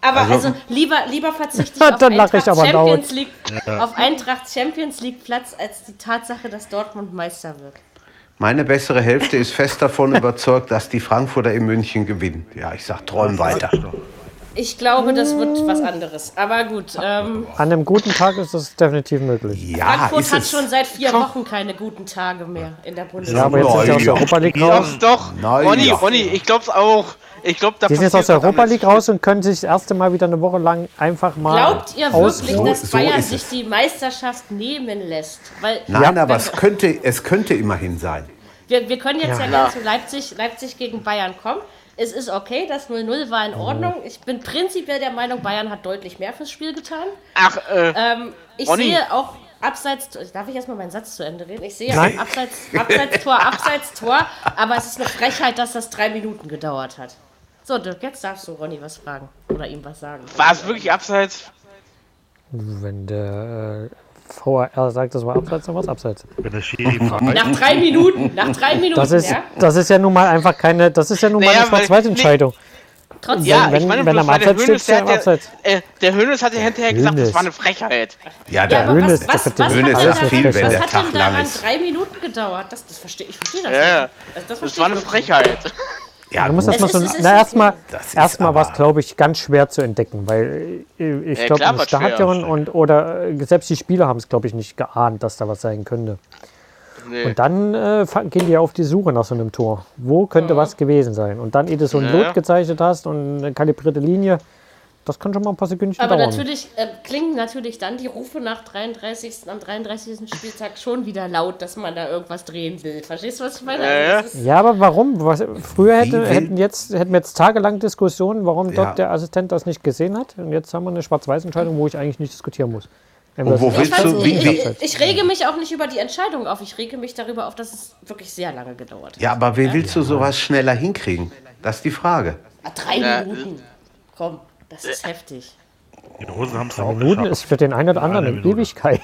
B: Aber, aber also, lieber, lieber verzichte ich auf
E: Dann lach ich
B: Eintracht. Champions League, auf Eintracht Champions League Platz als die Tatsache, dass Dortmund Meister wird.
C: Meine bessere Hälfte ist fest davon überzeugt, dass die Frankfurter in München gewinnen. Ja, ich sag, träum weiter.
B: Ich glaube, das wird was anderes. Aber gut, ähm,
E: An einem guten Tag ist das definitiv möglich.
C: Ja,
B: Frankfurt
C: ist
B: hat
C: es.
B: schon seit vier Wochen keine guten Tage mehr in der
E: Ja,
B: Bundesliga.
E: aber jetzt sind sie aus der
C: Ja.
E: Europa League raus.
D: doch.
C: Nein,
D: Ronny,
C: ja.
D: Ronny, ich glaub's auch. Ich glaub, da
E: Die sind jetzt aus der Europa. League raus und können sich das erste Mal wieder eine Woche lang einfach mal
B: Glaubt ihr wirklich, dass
C: So- so
B: Bayern sich
C: es.
B: die Meisterschaft nehmen lässt? Weil
C: Nein, aber
B: wenn-
C: es könnte, es könnte immerhin sein.
B: Wir, wir können jetzt ja,
E: Ja.
B: gerne zu Leipzig, Leipzig gegen Bayern kommen. Es ist okay, das 0-0 war in Ordnung. Ich bin prinzipiell der Meinung, Bayern hat deutlich mehr fürs Spiel getan.
D: Ach, äh,
B: Ähm, ich
D: Ronny.
B: sehe auch abseits. Darf ich erstmal meinen Satz zu Ende reden? Ich sehe
E: Nein.
B: auch abseits, Abseits-Tor, Abseits-Tor, aber es ist eine Frechheit, dass das drei Minuten gedauert hat. So, Dirk, jetzt darfst du Ronny was fragen oder ihm was sagen.
D: war es wirklich abseits?
E: Wenn der äh, VAR sagt, das war abseits, dann war es abseits.
F: Der
B: Nach drei Minuten, nach drei Minuten,
E: Das ist,
B: ja?
E: das ist ja nun mal einfach keine, das ist ja nun mal
D: Naja,
E: eine Schwarz-Weiß-Entscheidung.
B: Trotzdem.
D: Ja,
E: wenn-
D: ich meine,
E: wenn
D: bloß
E: am
D: der
E: Abseits
D: Hönes,
E: steht,
D: der,
E: steht er
D: hat ja,
E: abseits.
D: äh, der Hönes hat ja hinterher gesagt, das
E: Hönes.
D: war eine Frechheit.
C: Ja,
B: Ja,
C: der
B: aber
E: Hönes,
B: was,
E: der
B: was, was,
C: Hönes
B: hat
C: ist
B: denn
C: viel,
B: daran,
C: wenn der
B: hat
C: Tag
B: denn
C: lang
B: daran
C: ist.
B: drei Minuten gedauert? Das, das verstehe ich verstehe das
D: Ja, ja.
B: nicht. Also, das
D: Das
B: verstehe
D: war eine Frechheit.
C: Ja
E: Du musst erstmal so, na erstmal, erstmal war es, glaube ich, ganz schwer zu entdecken, weil äh, ich
D: Ja,
E: glaube, im
D: schwer.
E: Stadion und oder äh, selbst die Spieler haben es, glaube ich, nicht geahnt, dass da was sein könnte.
D: Nee.
E: Und dann äh, gehen die auf die Suche nach so einem Tor. Wo könnte was gewesen sein? Und dann, ehe du so ein
D: Ja.
E: Lot gezeichnet hast und eine kalibrierte Linie, das kann schon mal ein paar Sekündchen
B: Aber
E: dauern.
B: natürlich äh, klingen natürlich dann die Rufe nach 33. am 33. Spieltag schon wieder laut, dass man da irgendwas drehen will. Verstehst du, was ich meine?
D: Ja, ja.
B: Also,
E: aber warum? Was, früher hätte, hätten, jetzt, hätten wir jetzt tagelang Diskussionen, warum
C: Ja.
E: dort der Assistent das nicht gesehen hat. Und jetzt haben wir eine Schwarz-Weiß-Entscheidung, wo ich eigentlich nicht diskutieren muss.
C: Und wo willst du, wie, wie,
B: ich, ich rege mich auch nicht über die Entscheidung auf. Ich rege mich darüber auf, dass es wirklich sehr lange gedauert hat.
C: ja, aber wie willst du sowas schneller hinkriegen? Das ist die Frage.
B: Ah, drei
D: Ja,
B: Minuten. Komm, das ist heftig.
F: die Hosen haben es auch
E: Minuten
F: geschafft.
E: ist für den einen oder anderen
F: Eine.
E: Ewigkeit.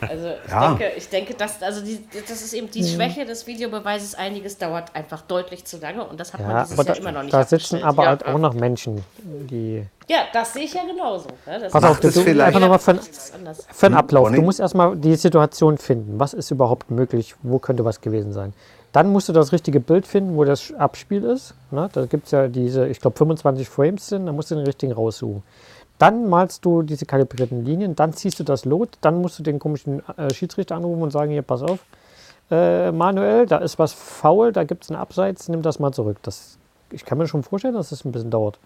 B: Also ich,
C: Ja.
B: denke, ich denke, dass also die, das ist eben die Schwäche des Videobeweises. Einiges dauert einfach deutlich zu lange und das hat man
E: Ja,
B: dieses
E: aber
B: Jahr
E: da,
B: immer noch nicht
E: da sitzen aber
D: Ja.
E: halt auch noch Menschen, die.
B: Ja, das sehe ich ja genauso. Ne? Das
E: Pass auf, du,
C: es
E: du
C: vielleicht-
E: einfach nochmal für,
B: das anders.
E: für einen Ablauf. Du musst erstmal die Situation finden. Was ist überhaupt möglich? Wo könnte was gewesen sein? Dann musst du das richtige Bild finden, wo das Abspiel ist. Ne? Da gibt es ja diese, ich glaube, 25 Frames sind, da musst du den richtigen raussuchen. Dann malst du diese kalibrierten Linien, dann ziehst du das Lot, dann musst du den komischen äh, Schiedsrichter anrufen und sagen, hier, pass auf, äh, Manuel, da ist was faul, da gibt es einen Abseits, nimm das mal zurück. Das, ich kann mir schon vorstellen, dass das ein bisschen dauert.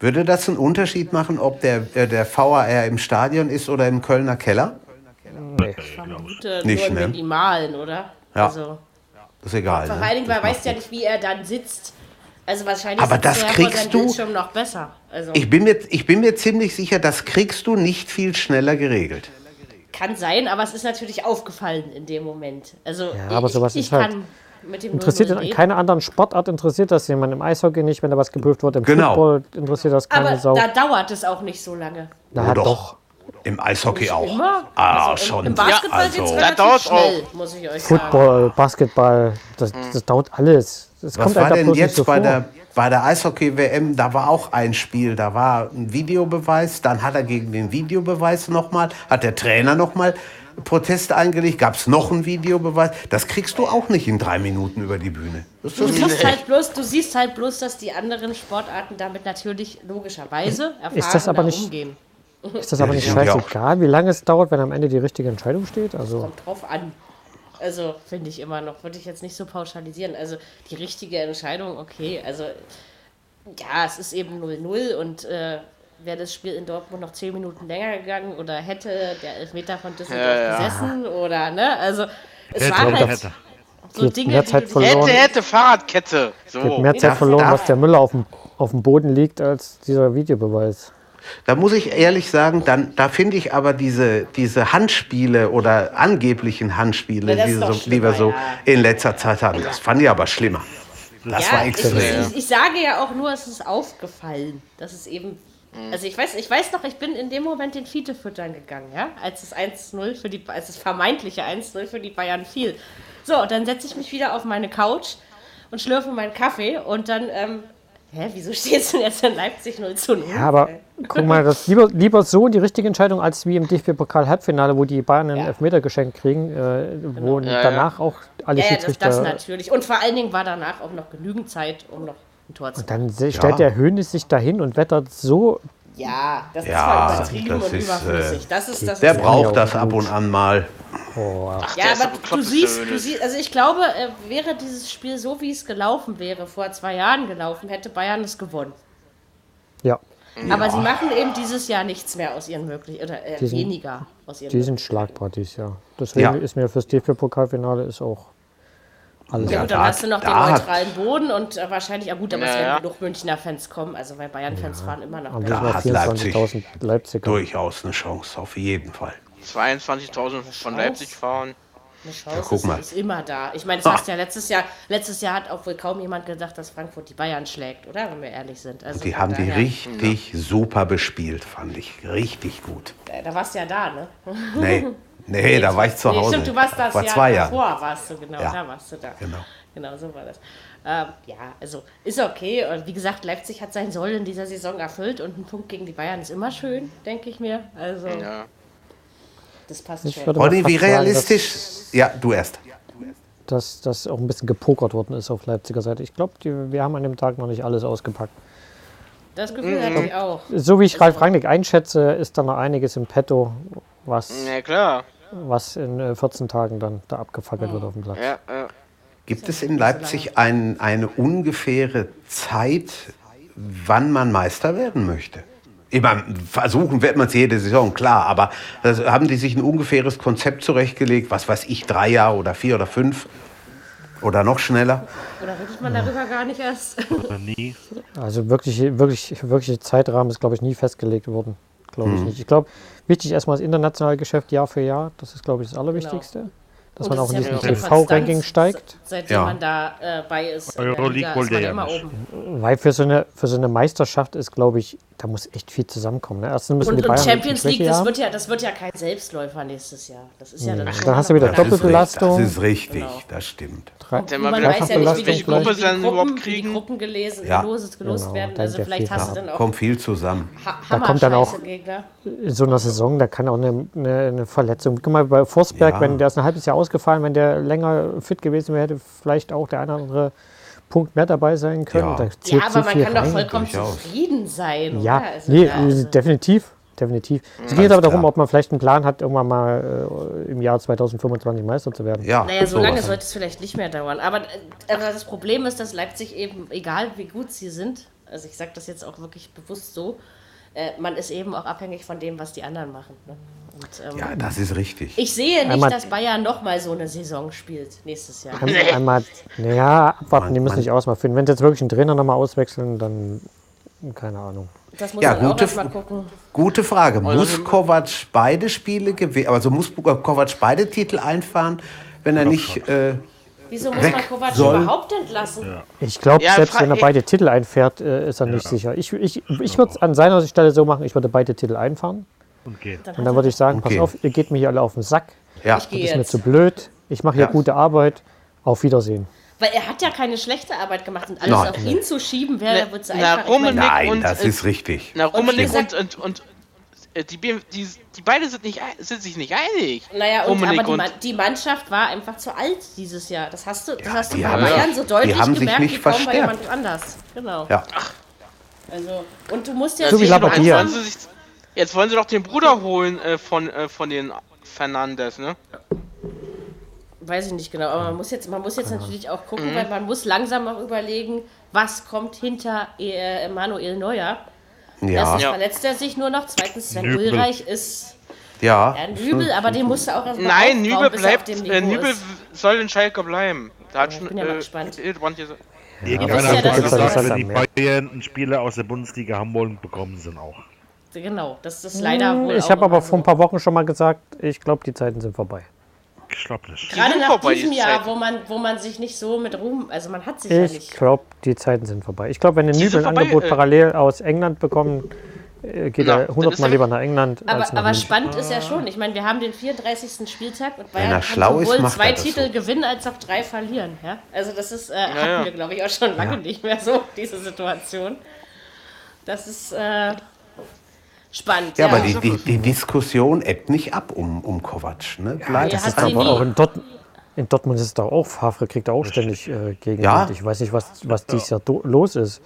C: Würde das einen Unterschied machen, ob der, äh, der VAR im Stadion ist oder im Kölner Keller?
B: Vermute
C: Nicht,
B: nur
C: ne?
B: minimalen, oder?
C: Ja.
B: Also,
C: Das ist egal.
B: vor
C: Ne?
B: allen Dingen, man
C: Das
B: weiß ja nicht, wie er dann sitzt. Also wahrscheinlich
C: Aber
B: sitzt
C: das
B: er vor
C: kriegst
B: seinem
C: du-
B: Bildschirm noch besser. Also,
C: Ich bin, mir, ich bin mir ziemlich sicher, das kriegst du nicht viel schneller geregelt.
B: kann sein, aber es ist natürlich aufgefallen in dem Moment. Also
E: Ja, aber sowas
B: ich,
E: ist halt-
B: kann mit dem
E: Interessiert
B: 0-0
E: in keiner anderen Sportart interessiert das jemand. Im Eishockey nicht, wenn da was geprüft wird. Im
C: Genau.
E: Football interessiert das keine
B: Aber
E: Sau.
B: da dauert es auch nicht so lange.
E: Na,
C: Oh, doch.
E: doch.
C: Im Eishockey auch.
B: Immer?
C: Ah,
B: Also im,
C: schon.
B: Im Basketball
C: Ja,
B: geht's
C: also-
D: Da
B: relativ
D: auch.
B: schnell, muss ich euch sagen.
E: Football, Basketball, das, das dauert alles. Das
C: Was
E: kommt
C: war denn jetzt
E: so
C: bei
E: vor.
C: der, bei der Eishockey-WM? Da war auch ein Spiel, da war ein Videobeweis, dann hat er gegen den Videobeweis nochmal, hat der Trainer nochmal Protest eingelegt, gab es noch einen Videobeweis. Das kriegst du auch nicht in drei Minuten über die Bühne. Das
B: Du
C: ist
B: siehst, halt bloß, du siehst halt bloß, dass die anderen Sportarten damit natürlich logischerweise erfahrener
E: das aber nicht-
B: umgehen.
E: Ist das aber nicht scheißegal, wie lange es dauert, wenn am Ende die richtige Entscheidung steht? Also,
B: Kommt drauf an. Also finde ich immer noch, würde ich jetzt nicht so pauschalisieren. Also die richtige Entscheidung, okay. Also ja, es ist eben 0-0 und äh, wäre das Spiel in Dortmund noch 10 Minuten länger gegangen oder hätte der Elfmeter von Düsseldorf
D: Ja, ja.
B: gesessen oder ne? Also es
F: Hätte,
B: war halt
F: hätte.
B: so Dinge,
E: mehr
B: die
E: Zeit verloren.
D: Hätte, hätte, Fahrradkette. So.
E: wird mehr Zeit verloren, was der Müller auf dem, auf dem Boden liegt, als dieser Videobeweis.
C: Da muss ich ehrlich sagen, dann, da finde ich aber diese, diese Handspiele oder angeblichen Handspiele,
B: Ja,
C: die, so, die wir so
B: schlimmer,
C: in letzter Zeit hatten, das fand ich aber schlimmer. Das
B: ja,
C: war
B: ich,
C: extrem.
B: ich, ich sage ja auch nur, es ist aufgefallen, dass es eben. Also ich weiß, ich weiß noch, ich bin in dem Moment den Fiete füttern gegangen, ja, als es 1-0 für die, als es vermeintliche 1-0 für die Bayern fiel. So, und dann setze ich mich wieder auf meine Couch und schlürfe meinen Kaffee und dann, ähm, hä, wieso steht es denn jetzt in Leipzig 0 zu 0?
E: Ja, aber guck mal, das lieber, lieber so die richtige Entscheidung als wie im DFB-Pokal-Halbfinale, wo die Bayern einen
B: Ja.
E: Elfmeter geschenkt kriegen, äh, wo
D: Ja, ja.
E: danach auch alle
B: ja, ja, das,
E: Schiedsrichter.
B: das natürlich. Und vor allen Dingen war danach auch noch genügend Zeit, um noch ein Tor zu machen.
E: dann se- stellt der Hönes sich dahin und wettert so.
B: Ja, das ist
C: Ja,
B: zwar übertrieben
C: das
B: und
C: ist,
B: überflüssig.
C: äh,
B: Das ist, das
C: Der
B: ist
C: braucht
E: ja
C: das ab und an mal.
E: Oh,
D: Ach,
B: Ja,
D: ist
B: aber du siehst, du siehst, also ich glaube, äh, wäre dieses Spiel so, wie es gelaufen wäre, vor zwei Jahren gelaufen, hätte Bayern es gewonnen.
E: ja,
B: Aber sie machen eben dieses Jahr nichts mehr aus ihren möglichen, oder äh,
E: sind-
B: weniger aus ihren
E: die sind schlagbar dieses Jahr. Deswegen
C: Ja.
E: ist mir fürs DFB-Pokalfinale ist auch alles.
B: Ja,
C: Ja,
B: gut, dann
C: da-
B: hast du noch den
C: da
B: neutralen Boden und äh, wahrscheinlich, ja gut, aber es
D: Ja,
B: werden
D: ja.
B: genug Münchner Fans kommen, also weil Bayern-Fans fahren immer noch da.
C: hat
E: 24.000 Leipziger.
C: Durchaus eine Chance, auf jeden Fall.
D: 22.000 von Leipzig fahren.
B: Eine Chance
C: guck
B: ist,
C: mal.
B: ist immer da. Ich meine, das hast du ja letztes Jahr, letztes Jahr hat auch wohl kaum jemand gedacht, dass Frankfurt die Bayern schlägt, oder? Wenn wir ehrlich sind. Also
C: Die haben die
B: daher,
C: richtig super bespielt, fand ich. Richtig gut.
B: äh, Da warst du ja da, ne?
C: Nee, nee, da war ich zu
B: Nee,
C: Hause.
B: stimmt, du warst das
C: Vor
B: Jahr
C: zwei Jahren.
B: davor, warst du, genau,
C: Ja.
B: da warst du da.
C: Genau.
B: Genau, so war das. Ähm, ja, also ist okay. Und wie gesagt, Leipzig hat sein Soll in dieser Saison erfüllt und ein Punkt gegen die Bayern ist immer schön, denke ich mir. Also,
D: Ja.
B: das passt
E: Ich
B: schon.
C: Ronny, wie
E: fast sagen,
C: realistisch? Ja, du erst.
E: Dass, dass auch ein bisschen gepokert worden ist auf Leipziger Seite. Ich glaube, wir haben an dem Tag noch nicht alles ausgepackt.
B: Das Gefühl hatte ich auch.
E: So wie ich Ralf Rangnick einschätze, ist da noch einiges im Petto, was,
D: Ja, klar.
E: Was in äh, 14 Tagen dann da abgefackelt wird auf dem Platz.
D: Ja, ja.
C: Gibt es in Leipzig ein, eine ungefähre Zeit, wann man Meister werden möchte? Ich meine, versuchen wird man es jede Saison, klar, aber das, haben die sich ein ungefähres Konzept zurechtgelegt, was weiß ich, drei Jahre oder vier oder fünf oder noch schneller?
B: Oder redet man darüber gar nicht erst?
F: Oder nie.
E: Also wirklich, wirklich, wirklich Zeitrahmen ist, glaube ich, nie festgelegt worden. Glaube
C: Mhm.
E: ich nicht. Ich glaube, wichtig erstmal das internationale Geschäft Jahr für Jahr. Das ist, glaube ich, das Allerwichtigste. Dass
B: Und
E: man
B: das
E: auch in
B: ist
E: diesem TV-Ranking steigt.
B: Seitdem
C: Ja.
B: man da äh, bei ist.
F: Euroleague
B: Liga, ist
F: wollte
B: man
F: er
B: immer
F: ja nicht.
B: oben.
E: Weil für so eine, für so eine Meisterschaft ist, glaube ich, da muss echt viel zusammenkommen. Ne? Erstens müssen
B: Und,
E: die
B: und
E: Bayern
B: Champions
E: wirklich
B: League, das
E: haben.
B: wird, ja, das wird ja kein Selbstläufer nächstes Jahr. Das ist ja dann schon
E: Dann hast du wieder Doppelbelastung.
C: das ist richtig,
B: Genau.
C: das stimmt.
E: Drei,
B: Und
D: man weiß
B: ja nicht, wie die,
D: Gruppe
B: wie die
D: dann
B: Gruppen,
D: überhaupt
B: wie die
D: kriegen.
B: Gruppen gelesen,
C: Ja.
B: gelost, gelost
E: Genau,
B: werden.
E: da
B: Also vielleicht
E: viel
B: hast du dann auch
C: Kommt viel zusammen.
B: ha
E: Da kommt dann auch-
B: Gegner.
E: in so einer Saison, da kann auch eine, eine, eine Verletzung. Guck mal, bei Forsberg,
C: Ja.
E: wenn der ist ein halbes Jahr ausgefallen, wenn der länger fit gewesen wäre, hätte vielleicht auch der eine oder andere Punkt mehr dabei sein können.
C: Ja.
E: Da
B: Ja, aber
E: so
B: man kann doch vollkommen zufrieden sein.
E: Ja,
B: oder? Also,
E: nee,
B: also-
E: definitiv. Definitiv. Es geht
C: Alles
E: aber darum,
C: klar.
E: ob man vielleicht einen Plan hat, irgendwann mal äh, im Jahr 2025 Meister zu werden.
C: Ja,
B: Naja, so lange
C: sowas.
B: sollte es vielleicht nicht mehr dauern. Aber, äh, aber das Problem ist, dass Leipzig eben, egal wie gut sie sind, also ich sage das jetzt auch wirklich bewusst so, äh, man ist eben auch abhängig von dem, was die anderen machen. Ne? Und, ähm,
C: Ja, das ist richtig.
B: ich sehe nicht,
E: Einmal-
B: dass Bayern nochmal so eine Saison spielt nächstes Jahr.
E: Ein- Einmal, naja, abwarten, die müssen
C: man-
E: nicht ausmachen. Wenn sie jetzt wirklich einen Trainer nochmal auswechseln, dann keine Ahnung.
B: Das muss
C: Ja,
B: man auch
C: gute,
B: mal gucken.
C: gute Frage.
D: Also
C: Muss Kovac beide Spiele gewinnen? Also muss Kovac beide Titel einfahren, wenn er nicht. Äh,
B: Wieso muss man Kovac
C: soll.
B: überhaupt entlassen?
E: Ich glaube,
D: Ja,
E: selbst wenn er beide Titel einfährt, äh, ist er nicht sicher. Ich, ich, ich würde es an seiner Stelle so machen, ich würde beide Titel einfahren.
F: Und gehen.
E: Und dann würde ich sagen,
C: Okay.
E: pass auf, ihr geht mir hier alle auf den Sack.
C: ja.
B: Ich gehe
E: Ist mir zu blöd. Ich mache hier
C: Ja.
E: gute Arbeit. Auf Wiedersehen.
B: Weil er hat ja keine schlechte Arbeit gemacht und alles
C: Nein.
B: auf ihn zu schieben, wäre
D: Na-
B: wird es
D: na,
B: einfach.
C: Nein,
D: und,
C: das ist richtig.
D: Na, Rummenigge
B: gesagt-
D: und, und, und die, B- die, die beide sind, nicht, sind sich nicht einig.
B: Naja, und, aber die,
D: und-
B: Man- die Mannschaft war einfach zu alt dieses Jahr. Das hast du, das hast du
C: die
B: bei
C: haben-
B: Bayern so deutlich
C: haben sich
B: gemerkt
C: nicht
B: wie kaum bei jemand anders. Genau.
C: Ja.
B: Also, und du musst ja
E: So.
D: Jetzt wollen, sie sich, jetzt wollen sie doch den Bruder holen äh, von, äh, von den Fernandes, ne?
B: Weiß ich nicht genau, aber man muss jetzt, man muss jetzt natürlich auch gucken, weil man muss langsam auch überlegen, was kommt hinter äh, Emanuel Neuer.
C: Ja,
B: Erstens
D: Ja.
B: verletzt er sich nur noch, zweitens Sven
F: Nübel.
B: Ulreich ist
C: ja.
B: ja, Nübel, aber den musst du auch erstmal
D: Nein,
B: aufbauen,
D: Nübel
B: bis er auf
D: bleibt,
B: dem
D: äh,
B: Niveau
D: Nübel
B: ist.
D: soll in Schalke bleiben. Da hat
B: ich
D: schon,
B: bin ja mal
D: äh,
B: gespannt. Ja,
F: hat
B: dass
F: mal
B: das
F: gesagt,
E: das
F: wenn die. Bayern einen Spieler aus der Bundesliga wollen, bekommen ihn auch.
B: Genau, das ist leider wohl
E: Ich habe aber vor ein paar Wochen schon mal gesagt, ich glaube, die Zeiten sind vorbei.
F: Ich glaube nicht.
B: Gerade nach
D: vorbei,
B: diesem
D: die
B: Jahr,
D: Zeiten.
B: wo man, wo man sich nicht so mit Ruhm, also man hat sich ja
E: Ich
B: nicht.
E: glaube, die Zeiten sind vorbei. Ich glaube, wenn ein
D: Die
E: Nübel
D: sind
E: ein
D: vorbei,
E: Angebot
D: äh.
E: parallel aus England bekommt, äh, geht
D: Na,
E: er
D: ist
E: hundertmal
D: er
E: lieber nach England
B: Aber,
E: als nach
B: aber spannend ist ja schon. Ich meine, wir haben den 34. Spieltag und Bayern
C: er
B: kann
C: ist,
B: sowohl
C: macht
B: zwei Titel
C: so.
B: gewinnen als auch drei verlieren. Ja? Also das ist, äh, hatten
D: ja.
B: wir, glaube ich, auch schon lange nicht mehr so, diese Situation. Das ist äh, spannend.
C: Ja, aber die, die, die Diskussion ebbt nicht ab um, um Kovac. Ne? Bleibt
B: hat
C: einfach-
B: sie
E: Aber auch in, Dort in Dortmund ist es doch auch, Favre kriegt da auch ständig äh, Gegenwind.
C: Ja.
E: Ich weiß nicht, was, was dieses Jahr los ist.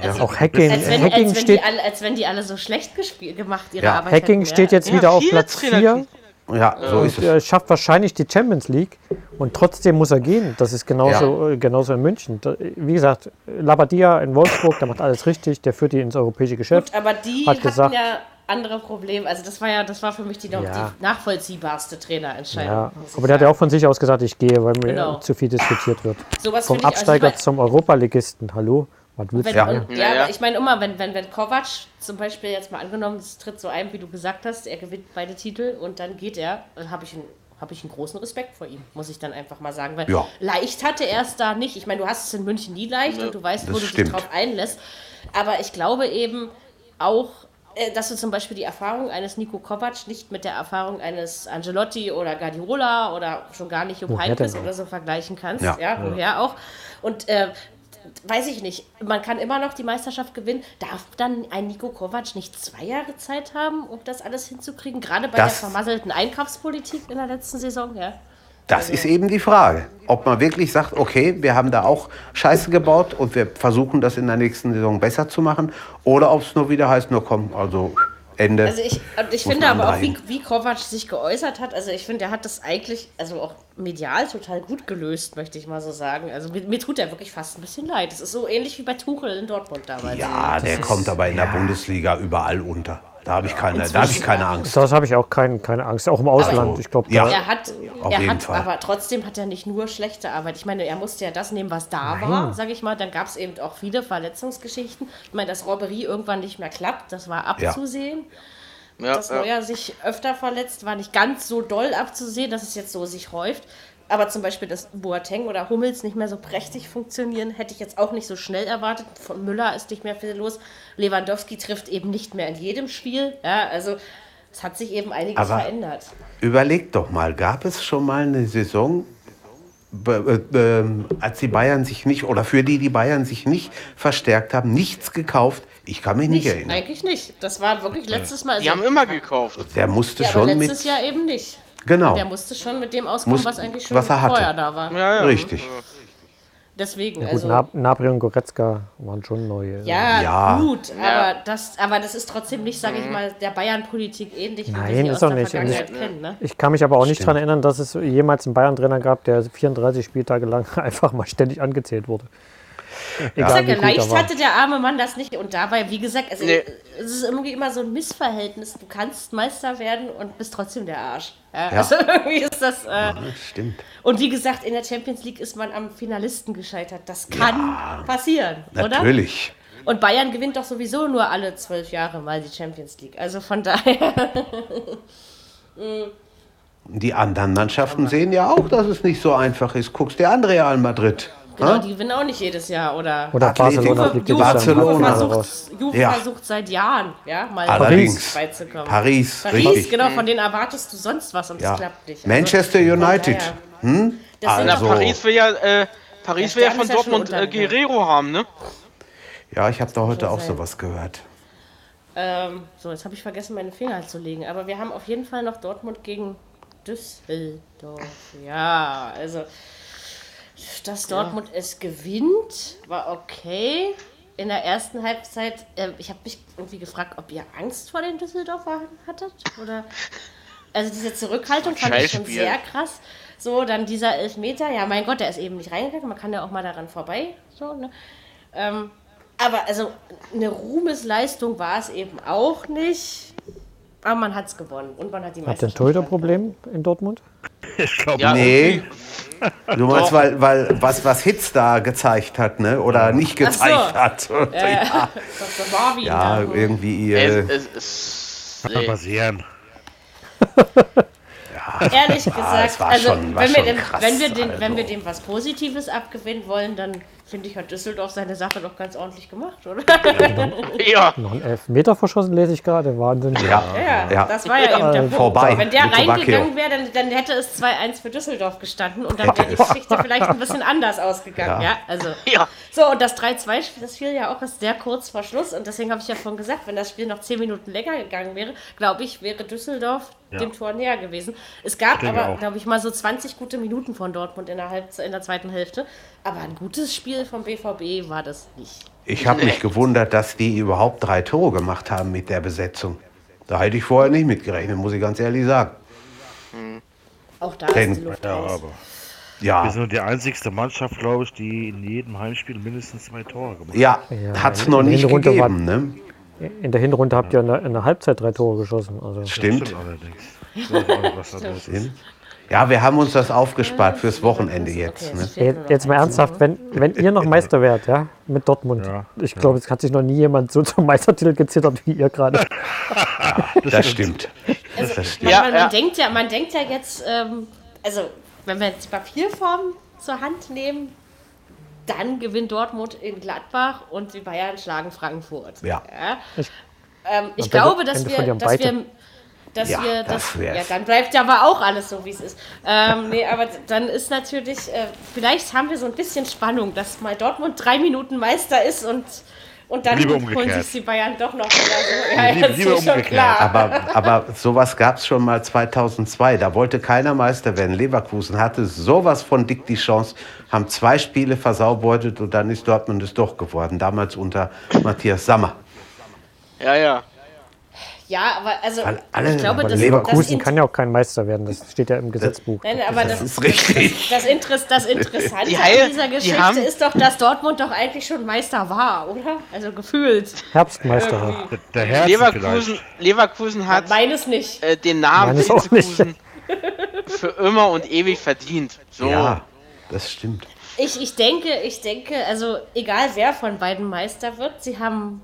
B: Also,
E: Auch Hacking,
B: als, wenn,
E: Hacking,
B: als, wenn
E: steht,
B: die alle, als wenn die alle so schlecht gespielt, gemacht ihre
C: Ja,
B: Arbeit
E: Hacking
B: hätten,
E: steht
B: ja.
E: jetzt
D: Ja,
E: wieder auf Platz
D: Trainer
E: 4
C: Ja, so ist
E: und
C: es.
E: äh, schafft wahrscheinlich die Champions League und trotzdem muss er gehen. Das ist genauso, äh, genauso in München. Wie gesagt, Labadia in Wolfsburg, der macht alles richtig, der führt die ins europäische Geschäft.
B: Gut, aber die
E: Hat
B: hatten
E: gesagt-
B: ja andere Probleme. Also das war ja, das war für mich die, noch
E: Ja.
B: die nachvollziehbarste Trainerentscheidung.
E: Ja, aber der hat ja auch von sich aus gesagt, ich gehe, weil mir
B: Genau.
E: zu viel diskutiert wird.
B: Sowas
E: Vom
B: finde ich- also
E: Absteiger
B: ich mein-
E: zum Europaligisten. Hallo? Was willst
B: Wenn,
E: du
C: Ja.
B: und, ja,
D: Ja,
B: ich meine immer, wenn, wenn, wenn Kovac zum Beispiel jetzt mal angenommen, es tritt so ein, wie du gesagt hast, er gewinnt beide Titel und dann geht er, dann habe ich einen habe ich einen großen Respekt vor ihm, muss ich dann einfach mal sagen. Weil
C: Ja.
B: leicht hatte er es da nicht. Ich meine, du hast es in München nie leicht und du weißt, wo
C: das
B: du
C: stimmt.
B: dich drauf einlässt. Aber ich glaube eben auch, äh, dass du zum Beispiel die Erfahrung eines Nico Kovac nicht mit der Erfahrung eines Angelotti oder Guardiola oder schon gar nicht Jupp Heynckes oder so vergleichen kannst.
C: Ja.
B: Ja, woher auch. Und äh, weiß ich nicht, man kann immer noch die Meisterschaft gewinnen. Darf dann ein Nico Kovac nicht zwei Jahre Zeit haben, um das alles hinzukriegen? Gerade bei
C: Das-
B: der vermasselten Einkaufspolitik in der letzten Saison, ja.
C: Das ist eben die Frage. Ob man wirklich sagt, okay, wir haben da auch Scheiße gebaut und wir versuchen das in der nächsten Saison besser zu machen. Oder ob es nur wieder heißt, nur komm, also Ende.
B: Also ich, und ich finde aber auch, wie, wie Kovac sich geäußert hat, also ich finde, er hat das eigentlich, also auch medial total gut gelöst, möchte ich mal so sagen. Also mir, mir tut er wirklich fast ein bisschen leid. Das ist so ähnlich wie bei Tuchel in Dortmund damals.
C: ja, der kommt aber in der Bundesliga überall unter. Da habe ich keine, da habe ich keine Angst.
E: Das habe ich auch kein, keine Angst. Auch im Ausland. Ich glaube,
C: Ja.
B: Er hat,
C: Auf
B: er
C: jeden
B: hat
C: Fall.
B: aber trotzdem hat er nicht nur schlechte Arbeit. Ich meine, er musste ja das nehmen, was da war, sage ich mal. Dann gab es eben auch viele Verletzungsgeschichten. Ich meine, dass Robbery irgendwann nicht mehr klappt, das war abzusehen.
D: Ja,
B: dass
D: ja.
B: Neuer sich öfter verletzt, war nicht ganz so doll abzusehen, dass es jetzt so sich häuft. Aber zum Beispiel, dass Boateng oder Hummels nicht mehr so prächtig funktionieren, hätte ich jetzt auch nicht so schnell erwartet. Von Müller ist nicht mehr viel los. Lewandowski trifft eben nicht mehr in jedem Spiel. Ja, also es hat sich eben einiges
C: Aber-
B: verändert.
C: Überleg doch mal, gab es schon mal eine Saison, äh, ähm, als die Bayern sich nicht, oder für die die Bayern sich nicht verstärkt haben, nichts gekauft? Ich kann mich nicht,
B: Nicht,
C: erinnern.
B: eigentlich nicht. Das war wirklich letztes Mal.
D: Die
B: also-
D: haben immer gekauft.
C: Der musste
B: ja, aber
C: schon
B: letztes
C: mit.
B: Jahr eben nicht.
C: Genau,
B: Der musste schon mit dem auskommen,
C: Muss-
B: was eigentlich schon
C: was er hatte.
B: vorher da war.
D: Ja, ja.
C: richtig.
B: Deswegen,
E: Gut,
B: also.
E: Nab Nabri und Goretzka waren schon neue.
B: Ja,
C: Ja.
B: gut,
D: Ja.
B: aber das, aber das ist trotzdem nicht, sage ich mal, der Bayern-Politik ähnlich,
E: Nein, ist
B: aus
E: auch
B: der
E: nicht. Ich-
B: kennen. Ne?
E: Ich kann mich aber auch nicht daran erinnern, dass es jemals einen Bayern-Trainer gab, der 34 Spieltage lang einfach mal ständig angezählt wurde.
B: Sage,
E: wie gut
B: leicht hatte der arme Mann das nicht. Und dabei, wie gesagt, also,
D: Nee.
B: es ist irgendwie immer so ein Missverhältnis. Du kannst Meister werden und bist trotzdem der Arsch. Ja,
C: Ja.
B: Also irgendwie ist das. Äh,
C: Stimmt.
B: und wie gesagt, in der Champions League ist man am Finalisten gescheitert. Das kann passieren, oder?
C: Natürlich.
B: Und Bayern gewinnt doch sowieso nur alle zwölf Jahre mal die Champions League. Also von daher.
C: Die anderen Mannschaften sehen ja auch, dass es nicht so einfach ist. Guckst dir an Real Madrid.
B: Genau,
C: Ha?
B: die gewinnen auch nicht jedes Jahr, oder?
E: Oder. Barcelona
B: Juve,
E: fliegt
B: Juve,
C: Barcelona.
B: Juve,
E: Barcelona
B: versucht. Juve
C: Ja.
B: versucht seit Jahren, ja, mal
C: Allerdings.
B: weit zu kommen.
C: Paris,
B: Paris,
C: richtig.
B: genau, von denen erwartest du sonst was und
C: Ja.
B: das klappt nicht. Also,
C: Manchester United.
B: daher-
C: Hm?
D: Na,
C: Also-
D: Paris will ja, äh, Paris will ja von
B: ja
D: Dortmund äh. Guerrero haben, ne?
C: Ja, ich habe da heute auch
B: sein.
C: sowas gehört.
B: Ähm, so, jetzt habe ich vergessen, meine Finger zu legen. Aber wir haben auf jeden Fall noch Dortmund gegen Düsseldorf. Ja, also, dass Dortmund es gewinnt, war okay. In der ersten Halbzeit, äh, ich habe mich irgendwie gefragt, ob ihr Angst vor den Düsseldorfer hattet. Oder, also diese Zurückhaltung fand ich schon sehr krass. So, dann dieser Elfmeter, ja, mein Gott, der ist eben nicht reingegangen, man kann ja auch mal daran vorbei. So, ne? Ähm, aber also eine Ruhmesleistung war es eben auch nicht. Aber man hat es gewonnen und man hat die
E: Hat
B: Meisterschaft.
E: ein Torhüterproblem in Dortmund?
F: Ich glaube,
D: Ja,
C: Nee. Du meinst, weil, weil was, was Hitz da gezeigt hat, ne? Oder nicht gezeigt
B: so.
C: hat. Ja,
B: Das war wie
C: ja
B: da.
C: irgendwie.
D: Es,
C: Äh,
D: es, es,
F: kann
D: nee.
F: passieren.
B: Ehrlich gesagt,
C: es war
B: also
C: schon- war
B: wenn, wir
C: schon
B: dem,
C: krass,
B: wenn, wir dem,
C: also.
B: wenn wir dem was Positives abgewinnen wollen, dann finde ich, hat Düsseldorf seine Sache doch ganz ordentlich gemacht, oder?
D: Ja,
E: Noch einen Elfmeter verschossen, lese ich gerade. Wahnsinn.
C: ja,
B: Ja,
C: ja.
B: das war ja eben der Punkt.
C: Vorbei
B: Wenn der reingegangen wäre, dann, dann hätte es 2-1 für Düsseldorf gestanden und dann wäre die Geschichte vielleicht ein bisschen anders ausgegangen. Ja,
C: Ja.
B: also.
D: ja.
B: So, und das 3-2, das fiel ja auch erst sehr kurz vor Schluss. Und deswegen habe ich ja vorhin gesagt, wenn das Spiel noch 10 Minuten länger gegangen wäre, glaube ich, wäre Düsseldorf
F: Ja.
B: dem Tor näher gewesen. Es gab aber, glaube ich, mal so 20 gute Minuten von Dortmund in der, Halbzeit, in der zweiten Hälfte. Aber ein gutes Spiel vom BVB war das nicht.
C: Ich habe mich gewundert, dass die überhaupt drei Tore gemacht haben mit der Besetzung. Da hätte ich vorher nicht mitgerechnet, muss ich ganz ehrlich sagen.
B: Auch da
C: Denn-
B: ist die Luft
F: Ja,
B: raus.
F: aber
C: Ja,
F: wir sind die einzigste Mannschaft, glaube ich, die in jedem Heimspiel mindestens zwei Tore gemacht hat.
C: ja,
E: Ja,
C: hat es
E: in-
C: noch nicht
E: Hinrunde
C: gegeben. Ne?
E: In der Hinrunde habt ihr in der, in der Halbzeit drei Tore geschossen. Also.
C: Stimmt.
F: allerdings. Ich weiß auch nicht, was da los ist.
C: Ja, wir haben uns das aufgespart fürs Wochenende jetzt. Ne?
E: Jetzt, mal ernsthaft, wenn, wenn ihr noch Meister wärt, ja, mit Dortmund.
F: Ja,
E: ich glaube, es hat sich noch nie jemand so zum Meistertitel gezittert wie ihr gerade.
C: Das stimmt. Das
B: Man,
C: stimmt.
D: Ja,
B: man, man,
D: ja.
B: denkt ja, man denkt ja jetzt, ähm, also wenn wir jetzt die Papierform zur Hand nehmen, dann gewinnt Dortmund in Gladbach und die Bayern schlagen Frankfurt.
C: Ja.
E: Ich-
B: Ähm, ich glaube, dass wir, dass wir, dass
C: Ja,
B: wir,
C: das
B: das, ja, dann bleibt ja aber auch alles so, wie es ist. Ähm, nee, aber dann ist natürlich, äh, vielleicht haben wir so ein bisschen Spannung, dass mal Dortmund drei Minuten Meister ist und, und dann holen
F: umgekehrt.
B: sich die Bayern doch noch so. Ja,
F: umgekehrt.
B: klar.
C: Aber, aber sowas gab es schon mal 2002. Da wollte keiner Meister werden. Leverkusen hatte sowas von dick die Chance, haben zwei Spiele versaubeutet und dann ist Dortmund es doch geworden. Damals unter Matthias Sammer.
D: Ja, ja.
B: Ja, aber also
C: Weil alle-
B: ich glaube,
C: aber
B: das,
E: Leverkusen
B: das
E: kann ja auch kein Meister werden. Das steht ja im Gesetzbuch.
B: Nein, aber das,
C: Das ist richtig.
B: Das, Interess, das Interessante
D: Die Heil-
B: an dieser
D: die
B: Geschichte
D: haben-
B: ist doch, dass Dortmund doch eigentlich schon Meister war, oder? Also gefühlt.
E: Herbstmeister.
F: Der, der Herzen
D: Leverkusen. Leverkusen hat
B: Meines nicht.
D: äh, den Namen
E: Meines auch nicht.
D: Leverkusen für immer und ewig verdient. So.
C: Ja, das stimmt.
B: Ich, ich denke, ich denke, also egal wer von beiden Meister wird, sie haben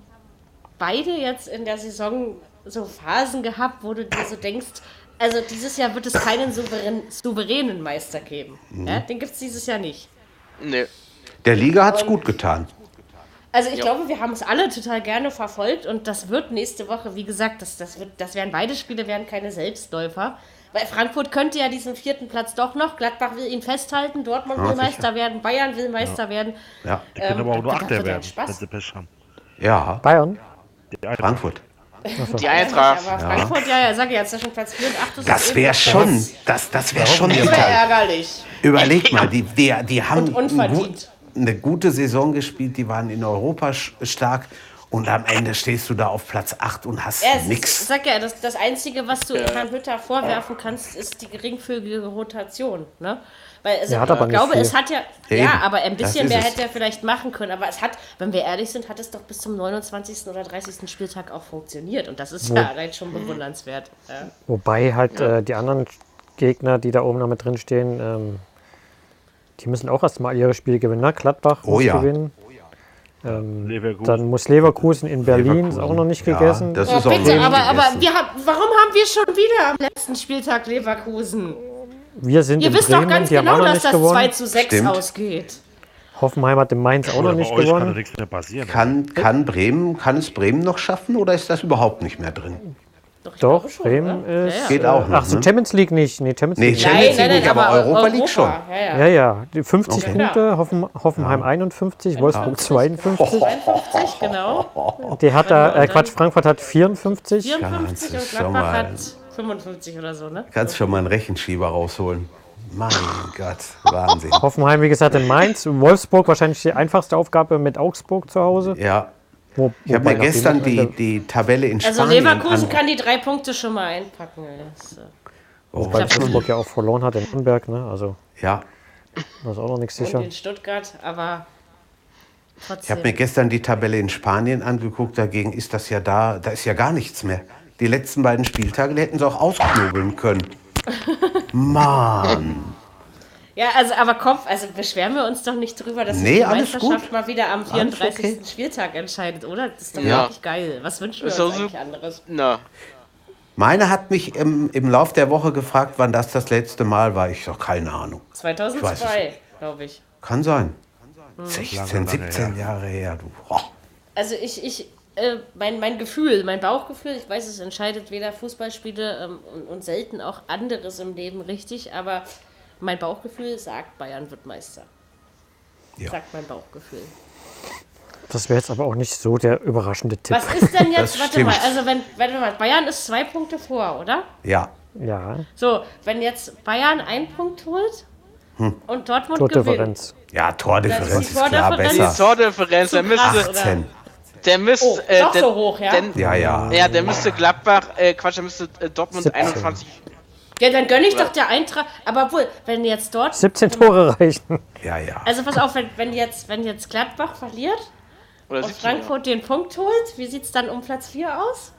B: beide jetzt in der Saison so Phasen gehabt, wo du dir so denkst, also dieses Jahr wird es keinen souverän, souveränen Meister geben.
C: Mhm.
B: Ja, den gibt es dieses Jahr nicht.
D: Nee.
C: Der Liga hat es gut getan.
B: Also ich
D: Ja.
B: glaube, wir haben es alle total gerne verfolgt und das wird nächste Woche, wie gesagt, das, das, wird, das werden beide Spiele werden keine Selbstläufer. Weil Frankfurt könnte ja diesen vierten Platz doch noch, Gladbach will ihn festhalten, Dortmund
C: Ja,
B: will
C: sicher.
B: Meister werden, Bayern will Meister werden.
C: Ja,
F: Die können
B: Ähm,
F: aber auch nur
B: das
F: Achter
B: ja
F: werden,
B: Spaß.
F: wenn sie Pech haben.
C: ja
E: Bayern?
C: Frankfurt.
D: Die Eintracht.
B: Aber Frankfurt, ja, ja, sag ich jetzt, ist ja schon Platz 4 und 8.
C: Das wäre schon, das, das wäre schon
B: Das wäre ärgerlich.
C: Überleg mal, die, die, die haben
B: Und unverdient.
C: gut, eine gute Saison gespielt, die waren in Europa stark und am Ende stehst du da auf Platz 8 und hast
B: Ja,
C: nichts.
B: sag ja, das, das Einzige, was du Herrn Hütter vorwerfen kannst, ist die geringfügige Rotation. Ne? Weil also,
E: hat aber
B: ich glaube,
E: viel.
B: es hat ja,
C: Eben,
B: ja, aber ein
C: das
B: bisschen mehr
C: es.
B: hätte er vielleicht machen können. Aber es hat, wenn wir ehrlich sind, hat es doch bis zum 29. oder 30. Spieltag auch funktioniert. Und das ist ja allein schon bewundernswert. Ja.
E: Wobei halt äh, die anderen Gegner, die da oben noch mit drin stehen, ähm, die müssen auch erstmal ihre Spiele gewinnen. Ne? Gladbach
C: Oh
E: muss
C: ja.
E: gewinnen. Ähm,
F: Leverkusen.
E: dann muss Leverkusen in Berlin, ist auch noch nicht
C: Ja,
E: gegessen.
C: das
B: Oh,
C: ist auch
B: bitte,
C: noch
B: aber,
C: nicht
B: aber haben, warum haben wir schon wieder am letzten Spieltag Leverkusen?
E: Wir sind
B: Ihr
E: in
B: wisst
E: Bremen,
B: doch ganz
E: die haben auch
B: genau,
E: noch
B: dass
E: nicht
B: das 2
E: gewonnen.
B: zu 6
C: Stimmt.
B: ausgeht.
E: Hoffenheim hat in Mainz auch noch nicht
F: kann
E: gewonnen.
F: nichts mehr passieren.
C: Kann, kann, Bremen, kann es Bremen noch schaffen oder ist das überhaupt nicht mehr drin?
B: Doch,
E: Doch,
B: schon,
E: Bremen
B: oder?
E: ist.
B: Ja, ja.
C: Geht auch noch.
E: Ach so,
C: ne?
E: Champions League nicht. Nee, Champions
C: Nee,
E: League nicht.
C: Champions League nicht, aber Europa League schon.
B: Ja, ja.
E: Ja, ja, die 50
C: Okay.
E: Punkte, Hoffen, Hoffenheim 51, Wolfsburg 52.
B: 52, genau.
E: Die hat da, äh,
B: Und
E: Quatsch, Frankfurt hat 54.
B: 54
C: das
B: und Gladbach hat 55 oder so, ne?
C: Kannst schon mal einen Rechenschieber rausholen. Mein Gott, Wahnsinn.
E: Hoffenheim, wie gesagt, in Mainz. Wolfsburg wahrscheinlich die einfachste Aufgabe mit Augsburg zu Hause.
C: Ja,
E: Wo,
C: ich habe mir
E: wobei
C: gestern die, die Tabelle in
B: Also
C: Spanien
B: Leverkusen
C: an-
B: kann die drei Punkte schon mal einpacken. Das, äh,
C: Oh,
E: Weil Wolfsburg ja auch verloren hat in Nürnberg, ne? Also,
C: ja,
E: da ist auch noch nichts
B: und
E: sicher.
B: in Stuttgart, aber
C: ich habe mir
B: trotzdem.
C: gestern die Tabelle in Spanien angeguckt. Dagegen ist das ja da, da ist ja gar nichts mehr. Die letzten beiden Spieltage, die hätten sie auch ausknobeln können. Mann.
B: Ja, also aber Kopf, also beschweren wir uns doch nicht drüber, dass
C: Nee,
B: die Meisterschaft
C: gut.
B: mal wieder am
C: Alles
B: 34.
C: okay.
B: Spieltag entscheidet, oder? Das ist doch
D: Ja.
B: wirklich geil. Was wünschen wir
D: Ist
B: uns eigentlich anderes?
D: Na,
C: Meine hat mich im, im Lauf der Woche gefragt, wann das das letzte Mal war. Ich sag, keine Ahnung. Ich weiß es
B: 2002, glaube ich.
C: Kann sein.
B: Hm.
C: 16,
F: Lange, lange
C: 17
F: her.
C: Jahre her. Du. Oh.
B: Also ich, ich, äh, mein, mein Gefühl, mein Bauchgefühl, ich weiß, es entscheidet weder Fußballspiele ähm, und, und selten auch anderes im Leben richtig, aber mein Bauchgefühl sagt, Bayern wird Meister.
C: Ja.
B: Sagt mein Bauchgefühl.
E: Das wäre jetzt aber auch nicht so der überraschende Tipp.
B: Was ist denn
C: Das
B: jetzt, warte
C: stimmt.
B: mal, also wenn, warte mal, Bayern ist zwei Punkte vor, oder?
C: Ja,
E: Ja,
B: So, wenn jetzt Bayern einen Punkt holt und Dortmund gewinnt.
E: Tordifferenz.
C: ja, Tordifferenz
B: Das
C: ist
B: ist die
C: klar
D: die
C: besser.
D: Tordifferenz,
B: krass,
D: müsste,
B: oder?
C: 18.
D: der müsste,
B: Oh,
D: äh,
B: doch
D: der,
B: so hoch, ja?
D: denn-
C: Ja, ja.
D: ja, der müsste Gladbach, äh, Quatsch, der müsste äh, Dortmund
E: 17.
D: 21.
B: Ja, dann gönne ich doch der Eintracht. Aber wohl, wenn jetzt dort.
E: 17 Tore reichen.
C: Ja, ja.
B: Also pass auf, wenn, wenn, jetzt, wenn jetzt Gladbach verliert
D: Oder
B: und
D: 17,
B: Frankfurt den Punkt holt, wie sieht es dann um Platz 4 aus?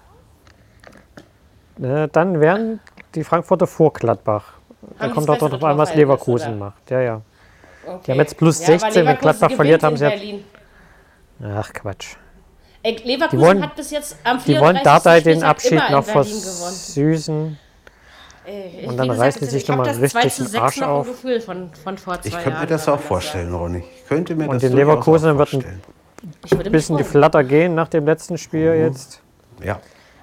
E: Äh, dann wären die Frankfurter vor Gladbach. Da
B: Haben
E: kommt auch noch
B: bessere
E: an, was Leverkusen
B: oder?
E: macht. Ja, ja.
B: Okay.
E: haben jetzt plus
B: aber
E: 16, wenn
B: Leverkusen
E: Gladbach verliert, haben sie
B: Berlin.
E: Ach, Quatsch.
B: Leverkusen
E: Die wollen-
B: hat bis jetzt am
E: Die wollen
B: 34.
E: Dardai den
B: Spieltag
E: Abschied noch versüßen.
B: Ey,
E: Und dann
B: gesagt,
E: reißen die
B: also
E: sich
B: ich hab
E: noch mal
B: das
E: richtig
B: 2 zu
E: den
B: 6
E: Arsch
B: noch
E: auf.
B: Ein Gefühl von, von vor zwei
C: Ich könnte mir das auch vorstellen, Ronny. Ich könnte mir
E: Und
C: das
E: den Leverkusen
C: auch
E: wird ein Bisschen die. Flatter gehen nach dem letzten Spiel
C: Mhm.
E: jetzt.
C: Ja.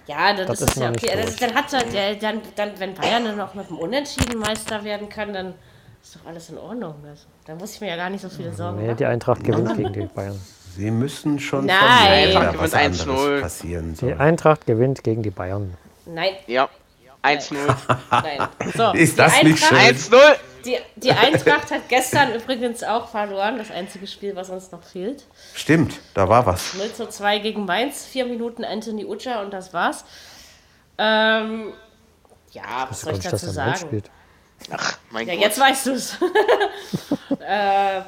B: Ja, das,
E: Das
B: ist,
E: ist
B: ja okay.
E: Durch.
B: dann hat er, der, dann, dann, wenn Bayern dann noch mit dem Unentschieden Meister werden kann, dann ist doch alles in Ordnung. Also, dann muss ich mir ja gar nicht so viele Sorgen
E: Nee,
B: machen.
E: die Eintracht gewinnt gegen die Bayern.
C: Sie müssen schon
B: Nein.
C: von
D: Eintracht
C: was
D: gewinnt
C: anderes
D: 1-0.
C: passieren
E: Die
C: soll.
E: Eintracht gewinnt gegen die Bayern.
B: Nein,
D: Ja, 1-0.
B: nein. So,
C: Ist
B: die
C: das nicht schön?
D: 1-0.
B: Die, die Eintracht hat gestern übrigens auch verloren. Das einzige Spiel, was uns noch fehlt.
C: Stimmt, da war was.
B: 0 zu 2 gegen Mainz. Vier Minuten Anthony Ucha und das war's. Ähm, ja, was soll ich dazu sagen?
E: spielt.
D: Ach, mein
B: Ja,
D: Gott.
B: jetzt weißt du es. äh,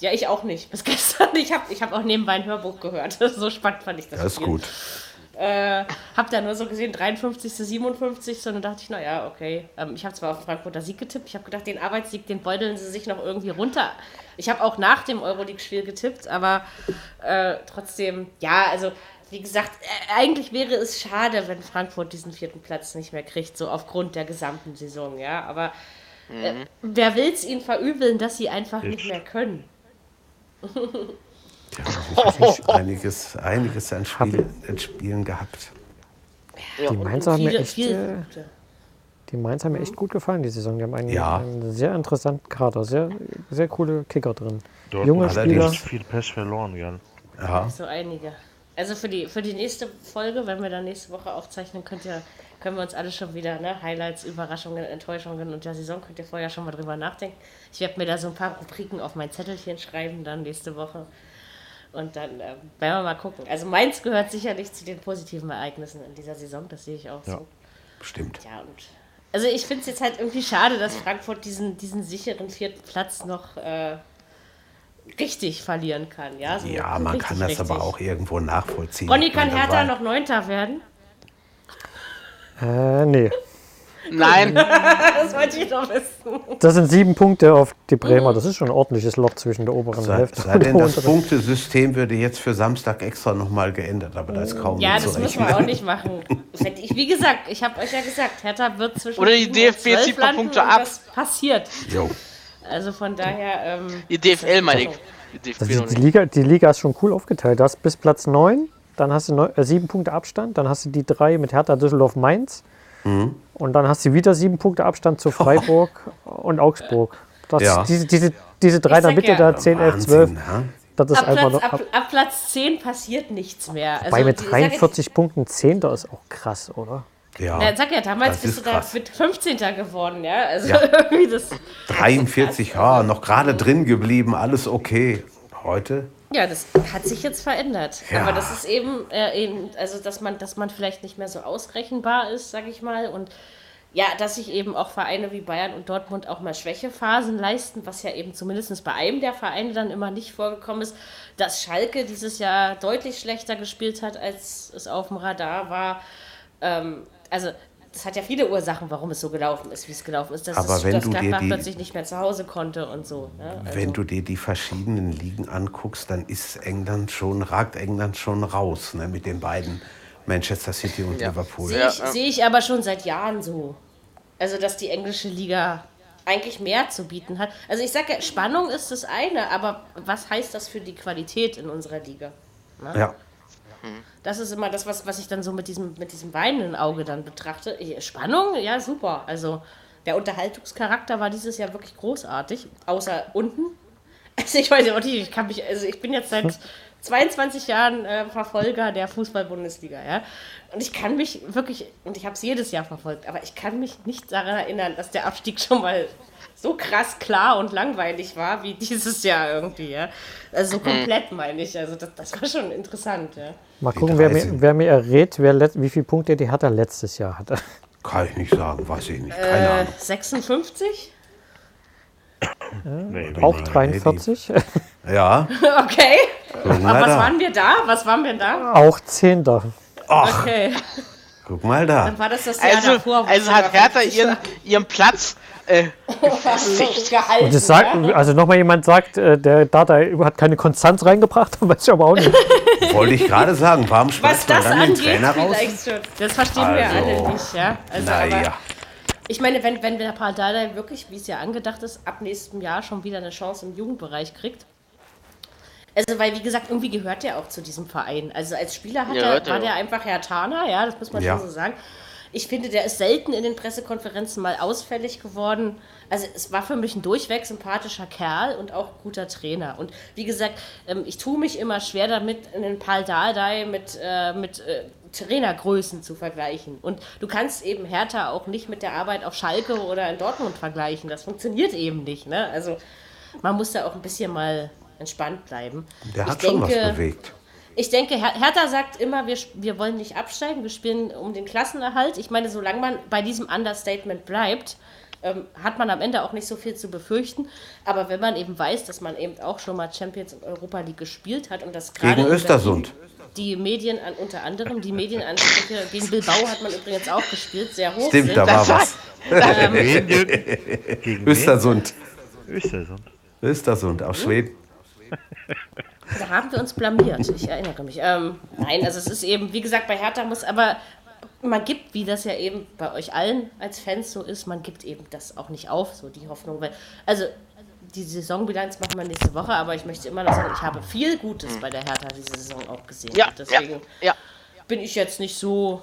B: ja, ich auch nicht. Bis gestern. Ich habe ich hab auch nebenbei ein Hörbuch gehört. so spannend fand ich das.
C: Das ist
B: Spiel.
C: gut.
B: Äh, hab da nur so gesehen, 53. 57. Und dann dachte ich, naja, okay. Ähm, ich habe zwar auf den Frankfurter Sieg getippt. Ich habe gedacht, den Arbeitssieg, den beuteln sie sich noch irgendwie runter. Ich habe auch nach dem Euroleague-Spiel getippt, aber äh, trotzdem, ja, also wie gesagt, äh, eigentlich wäre es schade, wenn Frankfurt diesen vierten Platz nicht mehr kriegt, so aufgrund der gesamten Saison, ja. Aber äh, wer will es ihnen verübeln, dass sie einfach nicht mehr können?
C: Einiges, einiges an, Spiel, an Spielen gehabt.
B: Ja,
E: Die
B: und
E: haben mir echt,
B: viele
E: äh. Die Mainz haben mir echt gut gefallen, die Saison. Die haben einen,
C: Ja.
E: einen sehr interessanten Kader, sehr, sehr coole Kicker drin.
F: Dortmund
E: Junge
F: hat
E: Spieler.
F: viel Pech verloren, gell?
C: Ja.
B: So einige. Also für die, für die nächste Folge, wenn wir dann nächste Woche aufzeichnen, könnt ihr, können wir uns alle schon wieder, ne, Highlights, Überraschungen, Enttäuschungen und der Saison könnt ihr vorher schon mal drüber nachdenken. Ich werde mir da so ein paar Rubriken auf mein Zettelchen schreiben, dann nächste Woche. Und dann ähm, werden wir mal gucken. Also Mainz gehört sicherlich zu den positiven Ereignissen in dieser Saison, das sehe ich auch
F: Ja.
B: so.
C: Stimmt.
B: Ja, und also ich finde es jetzt halt irgendwie schade, dass Frankfurt diesen, diesen sicheren vierten Platz noch äh, richtig verlieren kann. Ja, so
C: Ja, man
B: richtig,
C: kann das
B: richtig.
C: aber auch irgendwo nachvollziehen.
B: Ronny, kann Hertha noch Neunter werden?
E: Äh, nee.
D: Nein,
B: Das wollte ich noch wissen.
E: Das sind sieben Punkte auf die Bremer. Das ist schon ein ordentliches Loch zwischen der oberen
C: Sei,
E: Hälfte
C: sei
E: und
C: denn,
E: der
C: das
E: unteren.
C: Punktesystem würde jetzt für Samstag extra nochmal geändert, aber da ist kaum
B: Ja, das müssen wir auch nicht machen. Ich, wie gesagt, ich habe euch ja gesagt, Hertha wird zwischen
D: Oder die DFB zieht mal Punkte ab.
B: Das passiert.
C: Jo.
B: Also von daher. Ähm,
D: die DFL meine ich. Die DFB
E: Also die. Liga, die Liga ist schon cool aufgeteilt. Du hast bis Platz 9, dann hast du neun, äh, sieben Punkte Abstand, dann hast du die drei mit Hertha, Düsseldorf, Mainz.
C: Mhm.
E: Und dann hast du wieder sieben Punkte Abstand zu Freiburg und Augsburg. Das,
C: Ja.
E: diese, diese, diese drei in der
B: sag
E: Mitte,
B: ja.
E: da 10, 11, 12,
C: Wahnsinn, ja?
E: das ist
B: ab,
E: einfach
B: Platz,
E: noch.
B: ab,
E: Ab,
B: ab Platz 10 passiert nichts mehr. Also,
E: bei mit
B: die- sag ich-
E: 43 Punkten 10, das ist auch krass, oder?
C: Ja,
B: Ja, sag ja, damals
C: Das
B: bist
C: ist
B: du
C: krass.
B: da mit 15. geworden, ja. Also
C: Ja.
B: irgendwie das.
C: 43, ja, noch gerade drin geblieben, alles okay. Heute?
B: Ja, das hat sich jetzt verändert.
C: Ja.
B: Aber das ist eben, äh, eben, also dass man, dass man vielleicht nicht mehr so ausrechenbar ist, sag ich mal. Und ja, dass sich eben auch Vereine wie Bayern und Dortmund auch mal Schwächephasen leisten, was ja eben zumindest bei einem der Vereine dann immer nicht vorgekommen ist, dass Schalke dieses Jahr deutlich schlechter gespielt hat, als es auf dem Radar war. Ähm, also das hat ja viele Ursachen, warum es so gelaufen ist, wie es gelaufen ist. Dass,
C: Aber
B: es,
C: wenn
B: dass
C: du dir die-
B: plötzlich nicht mehr zu Hause konnte und so. Ne? Also,
C: Wenn du dir die verschiedenen Ligen anguckst, dann ist England schon, ragt England schon raus ne, mit den beiden Manchester City und Liverpool.
B: Sehe ich, sehe ich aber schon seit Jahren so. Also, dass die englische Liga eigentlich mehr zu bieten hat. Also, ich sage ja, Spannung ist das eine, aber was heißt das für die Qualität in unserer Liga?
C: Ja.
B: Das ist immer das, was, was ich dann so mit diesem, mit diesem weinenden Auge dann betrachte. Spannung, ja, super. Also, der Unterhaltungscharakter war dieses Jahr wirklich großartig, außer unten. Also, ich weiß ja auch nicht, ich kann mich, also, ich bin jetzt seit 22 Jahren äh, Verfolger der Fußball-Bundesliga, ja. Und ich kann mich wirklich, und ich habe es jedes Jahr verfolgt, aber ich kann mich nicht daran erinnern, dass der Abstieg schon mal so krass klar und langweilig war wie dieses Jahr irgendwie, ja. Also so komplett meine ich. Also das, das war schon interessant, ja.
E: Mal gucken, wer mir, wer mir errät, wer let, wie viele Punkte die Hertha letztes Jahr hatte.
C: Kann ich nicht sagen, weiß ich nicht. Keine
B: Äh,
C: Ahnung.
B: 56?
F: Nee,
E: Auch
C: nee,
E: 43.
C: Ja,
B: Okay. Aber was
C: da.
B: waren wir da? Was waren wir da?
E: Auch Zehnter.
B: Okay.
C: Guck mal da.
B: Dann war das das Jahr
D: Also,
B: davor.
D: also
B: wir
D: hat Hertha
B: 50
D: ihren, ihren Platz. Äh,
B: gehalten.
E: Und es sagt, also nochmal jemand sagt, äh, der Data hat keine Konstanz reingebracht, weiß ich aber auch nicht.
C: Wollte ich gerade sagen, warum schmeißt man
B: das
C: dann den Trainer raus?
B: vielleicht schon. Das verstehen wir
C: Also,
B: alle nicht, ja. Also,
C: Naja,
B: ich meine, wenn, wenn der Paul Dardai wirklich, wie es ja angedacht ist, ab nächstem Jahr schon wieder eine Chance im Jugendbereich kriegt. Also, weil, wie gesagt, irgendwie gehört der auch zu diesem Verein. Also, als Spieler hat
D: Ja,
B: er, war der einfach Herr Tana, ja, das muss man
C: Ja.
B: schon so sagen. Ich finde, der ist selten in den Pressekonferenzen mal ausfällig geworden. Also, es war für mich ein durchweg sympathischer Kerl und auch guter Trainer. Und wie gesagt, ähm, ich tue mich immer schwer damit, einen Paul Dardai mit, äh, mit äh, Trainergrößen zu vergleichen. Und du kannst eben Hertha auch nicht mit der Arbeit auf Schalke oder in Dortmund vergleichen. Das funktioniert eben nicht. Ne? Also man muss da auch ein bisschen mal entspannt bleiben.
C: der
B: Ich
C: hat schon was
B: denke-
C: bewegt.
B: Ich denke, Her Hertha sagt immer, wir, wir wollen nicht absteigen, wir spielen um den Klassenerhalt. Ich meine, solange man bei diesem Understatement bleibt, ähm, hat man am Ende auch nicht so viel zu befürchten. Aber wenn man eben weiß, dass man eben auch schon mal Champions und Europa League gespielt hat und das gerade
C: Gegen Östersund.
B: Die Medien, an, unter anderem die Medienansprüche gegen Bilbao hat man übrigens auch gespielt, sehr hoch
C: Stimmt,
B: sind.
C: da war was.
F: Gegen wen?
C: Östersund.
F: Östersund.
C: Östersund aus Schweden.
B: Da haben wir uns blamiert, ich erinnere mich. Ähm, nein, also es ist eben, wie gesagt, bei Hertha muss aber, man gibt, wie das ja eben bei euch allen als Fans so ist, man gibt eben das auch nicht auf, so die Hoffnung. Weil, also die Saisonbilanz machen wir nächste Woche, aber ich möchte immer noch sagen, ich habe viel Gutes bei der Hertha diese Saison auch gesehen.
D: ja,
B: deswegen
D: ja, ja.
B: Bin ich jetzt nicht so.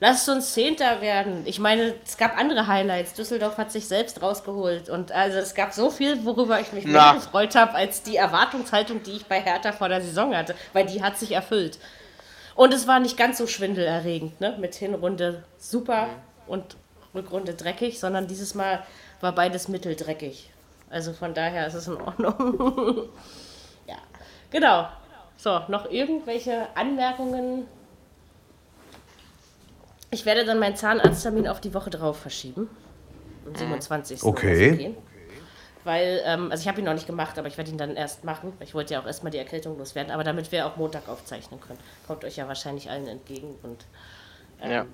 B: Lasst uns Zehnter werden. Ich meine, es gab andere Highlights. Düsseldorf hat sich selbst rausgeholt. Und also es gab so viel, worüber ich mich
D: Na.
B: mehr gefreut habe, als die Erwartungshaltung, die ich bei Hertha vor der Saison hatte. Weil die hat sich erfüllt. Und es war nicht ganz so schwindelerregend, ne? Mit Hinrunde super und Rückrunde dreckig, sondern dieses Mal war beides mitteldreckig. Also von daher ist es in Ordnung. ja, genau. So, noch irgendwelche Anmerkungen ich werde dann meinen Zahnarzttermin auf die Woche drauf verschieben. Am 27.
C: Okay.
B: wird das gehen. Weil, ähm, also ich habe ihn noch nicht gemacht, aber ich werde ihn dann erst machen. Ich wollte ja auch erstmal die Erkältung loswerden, aber damit wir auch Montag aufzeichnen können. Kommt euch ja wahrscheinlich allen entgegen und
D: ja.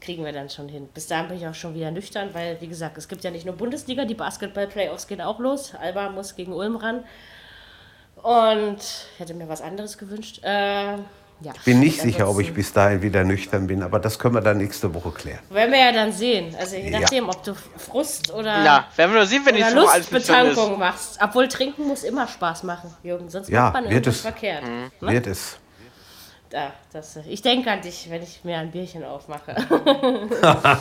B: kriegen wir dann schon hin. Bis dahin bin ich auch schon wieder nüchtern, weil, wie gesagt, es gibt ja nicht nur Bundesliga, die Basketball-Playoffs gehen auch los. Alba muss gegen Ulm ran. Und hätte mir was anderes gewünscht. Äh, ja.
C: Bin nicht sicher, ob ich bis dahin wieder nüchtern bin, aber das können wir dann nächste Woche klären.
B: Werden wir ja dann sehen. Also je
C: Ja.
B: nachdem, ob du Frust oder,
D: Ja, werden wir nur sehen, wenn
B: oder. Lustbetankung machst. Obwohl trinken muss immer Spaß machen, Jürgen. Sonst
C: Ja,
B: macht man
C: wird
B: irgendwas
C: es.
B: verkehrt.
D: Mhm.
B: Ne?
C: Wird es.
B: Da, das, ich denke an dich, wenn ich mir ein Bierchen aufmache.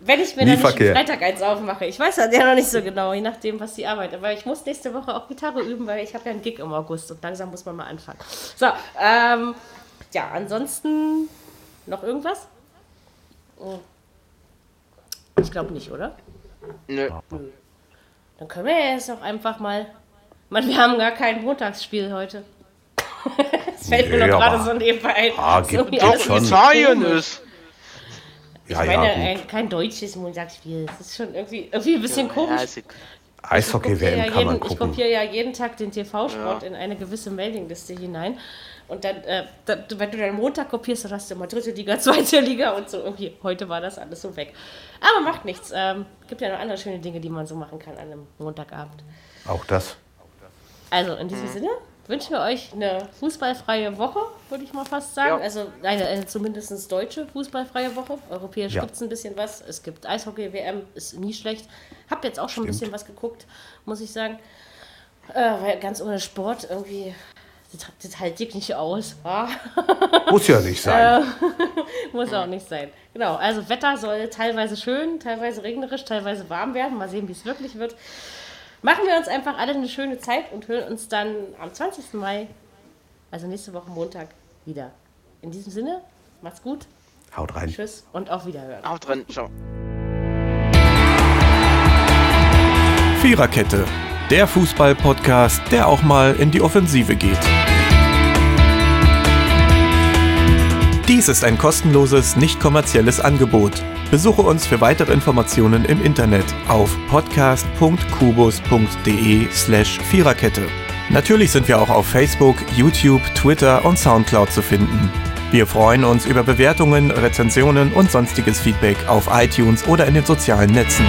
B: wenn ich mir dann nicht Freitag eins aufmache. Ich weiß das ja noch nicht so genau, je nachdem, was die Arbeit. Aber ich muss nächste Woche auch Gitarre üben, weil ich habe ja einen Gig im August und langsam muss man mal anfangen. So, ähm, ja, ansonsten noch irgendwas? Oh. Ich glaube nicht, oder?
D: Nö.
B: Dann können wir ja jetzt auch einfach mal. Mann, wir haben gar kein Montagsspiel heute. Das fällt mir noch gerade so nebenbei ein.
C: Ah,
B: ist
C: gibt-
B: alles
C: schon.
D: Italien ist.
C: Ja,
B: ich meine,
C: ja,
B: ein, kein deutsches Montagsspiel. Das ist schon irgendwie, irgendwie ein bisschen
D: Ja,
B: komisch.
C: Eishockey-WM
B: ja
C: kann
B: jeden,
C: man
B: ich
C: gucken.
B: kopiere ja jeden Tag den TV-Sport in eine gewisse Mailingliste hinein. Und dann, äh, da, wenn du dann Montag kopierst, dann hast du immer dritte Liga, zweite Liga und so. Irgendwie, heute war das alles so weg. Aber macht nichts. Ähm, gibt ja noch andere schöne Dinge, die man so machen kann an einem Montagabend.
C: Auch das.
B: Also in diesem Sinne wünschen wir euch eine fußballfreie Woche, würde ich mal fast sagen.
D: Ja.
B: Also eine, eine zumindest deutsche fußballfreie Woche. Europäisch
C: Ja.
B: gibt es ein bisschen was. Es gibt Eishockey-WM, ist nie schlecht. Hab jetzt auch schon ein
C: Stimmt.
B: bisschen was geguckt, muss ich sagen. Äh, weil ganz ohne Sport irgendwie, das, das halte ich nicht aus. Ah.
C: Muss ja nicht sein.
B: Muss auch nicht sein. Genau, also Wetter soll teilweise schön, teilweise regnerisch, teilweise warm werden. Mal sehen, wie es wirklich wird. Machen wir uns einfach alle eine schöne Zeit und hören uns dann am 20. Mai, also nächste Woche Montag, wieder. In diesem Sinne, macht's gut,
C: Haut rein.
B: tschüss und auf Wiederhören.
D: Auch drin. Ciao.
A: Viererkette, der Fußball-Podcast, der auch mal in die Offensive geht. Dies ist ein kostenloses, nicht kommerzielles Angebot. Besuche uns für weitere Informationen im Internet auf podcast.kubus.de slash Viererkette. Natürlich sind wir auch auf Facebook, YouTube, Twitter und Soundcloud zu finden. Wir freuen uns über Bewertungen, Rezensionen und sonstiges Feedback auf iTunes oder in den sozialen Netzen.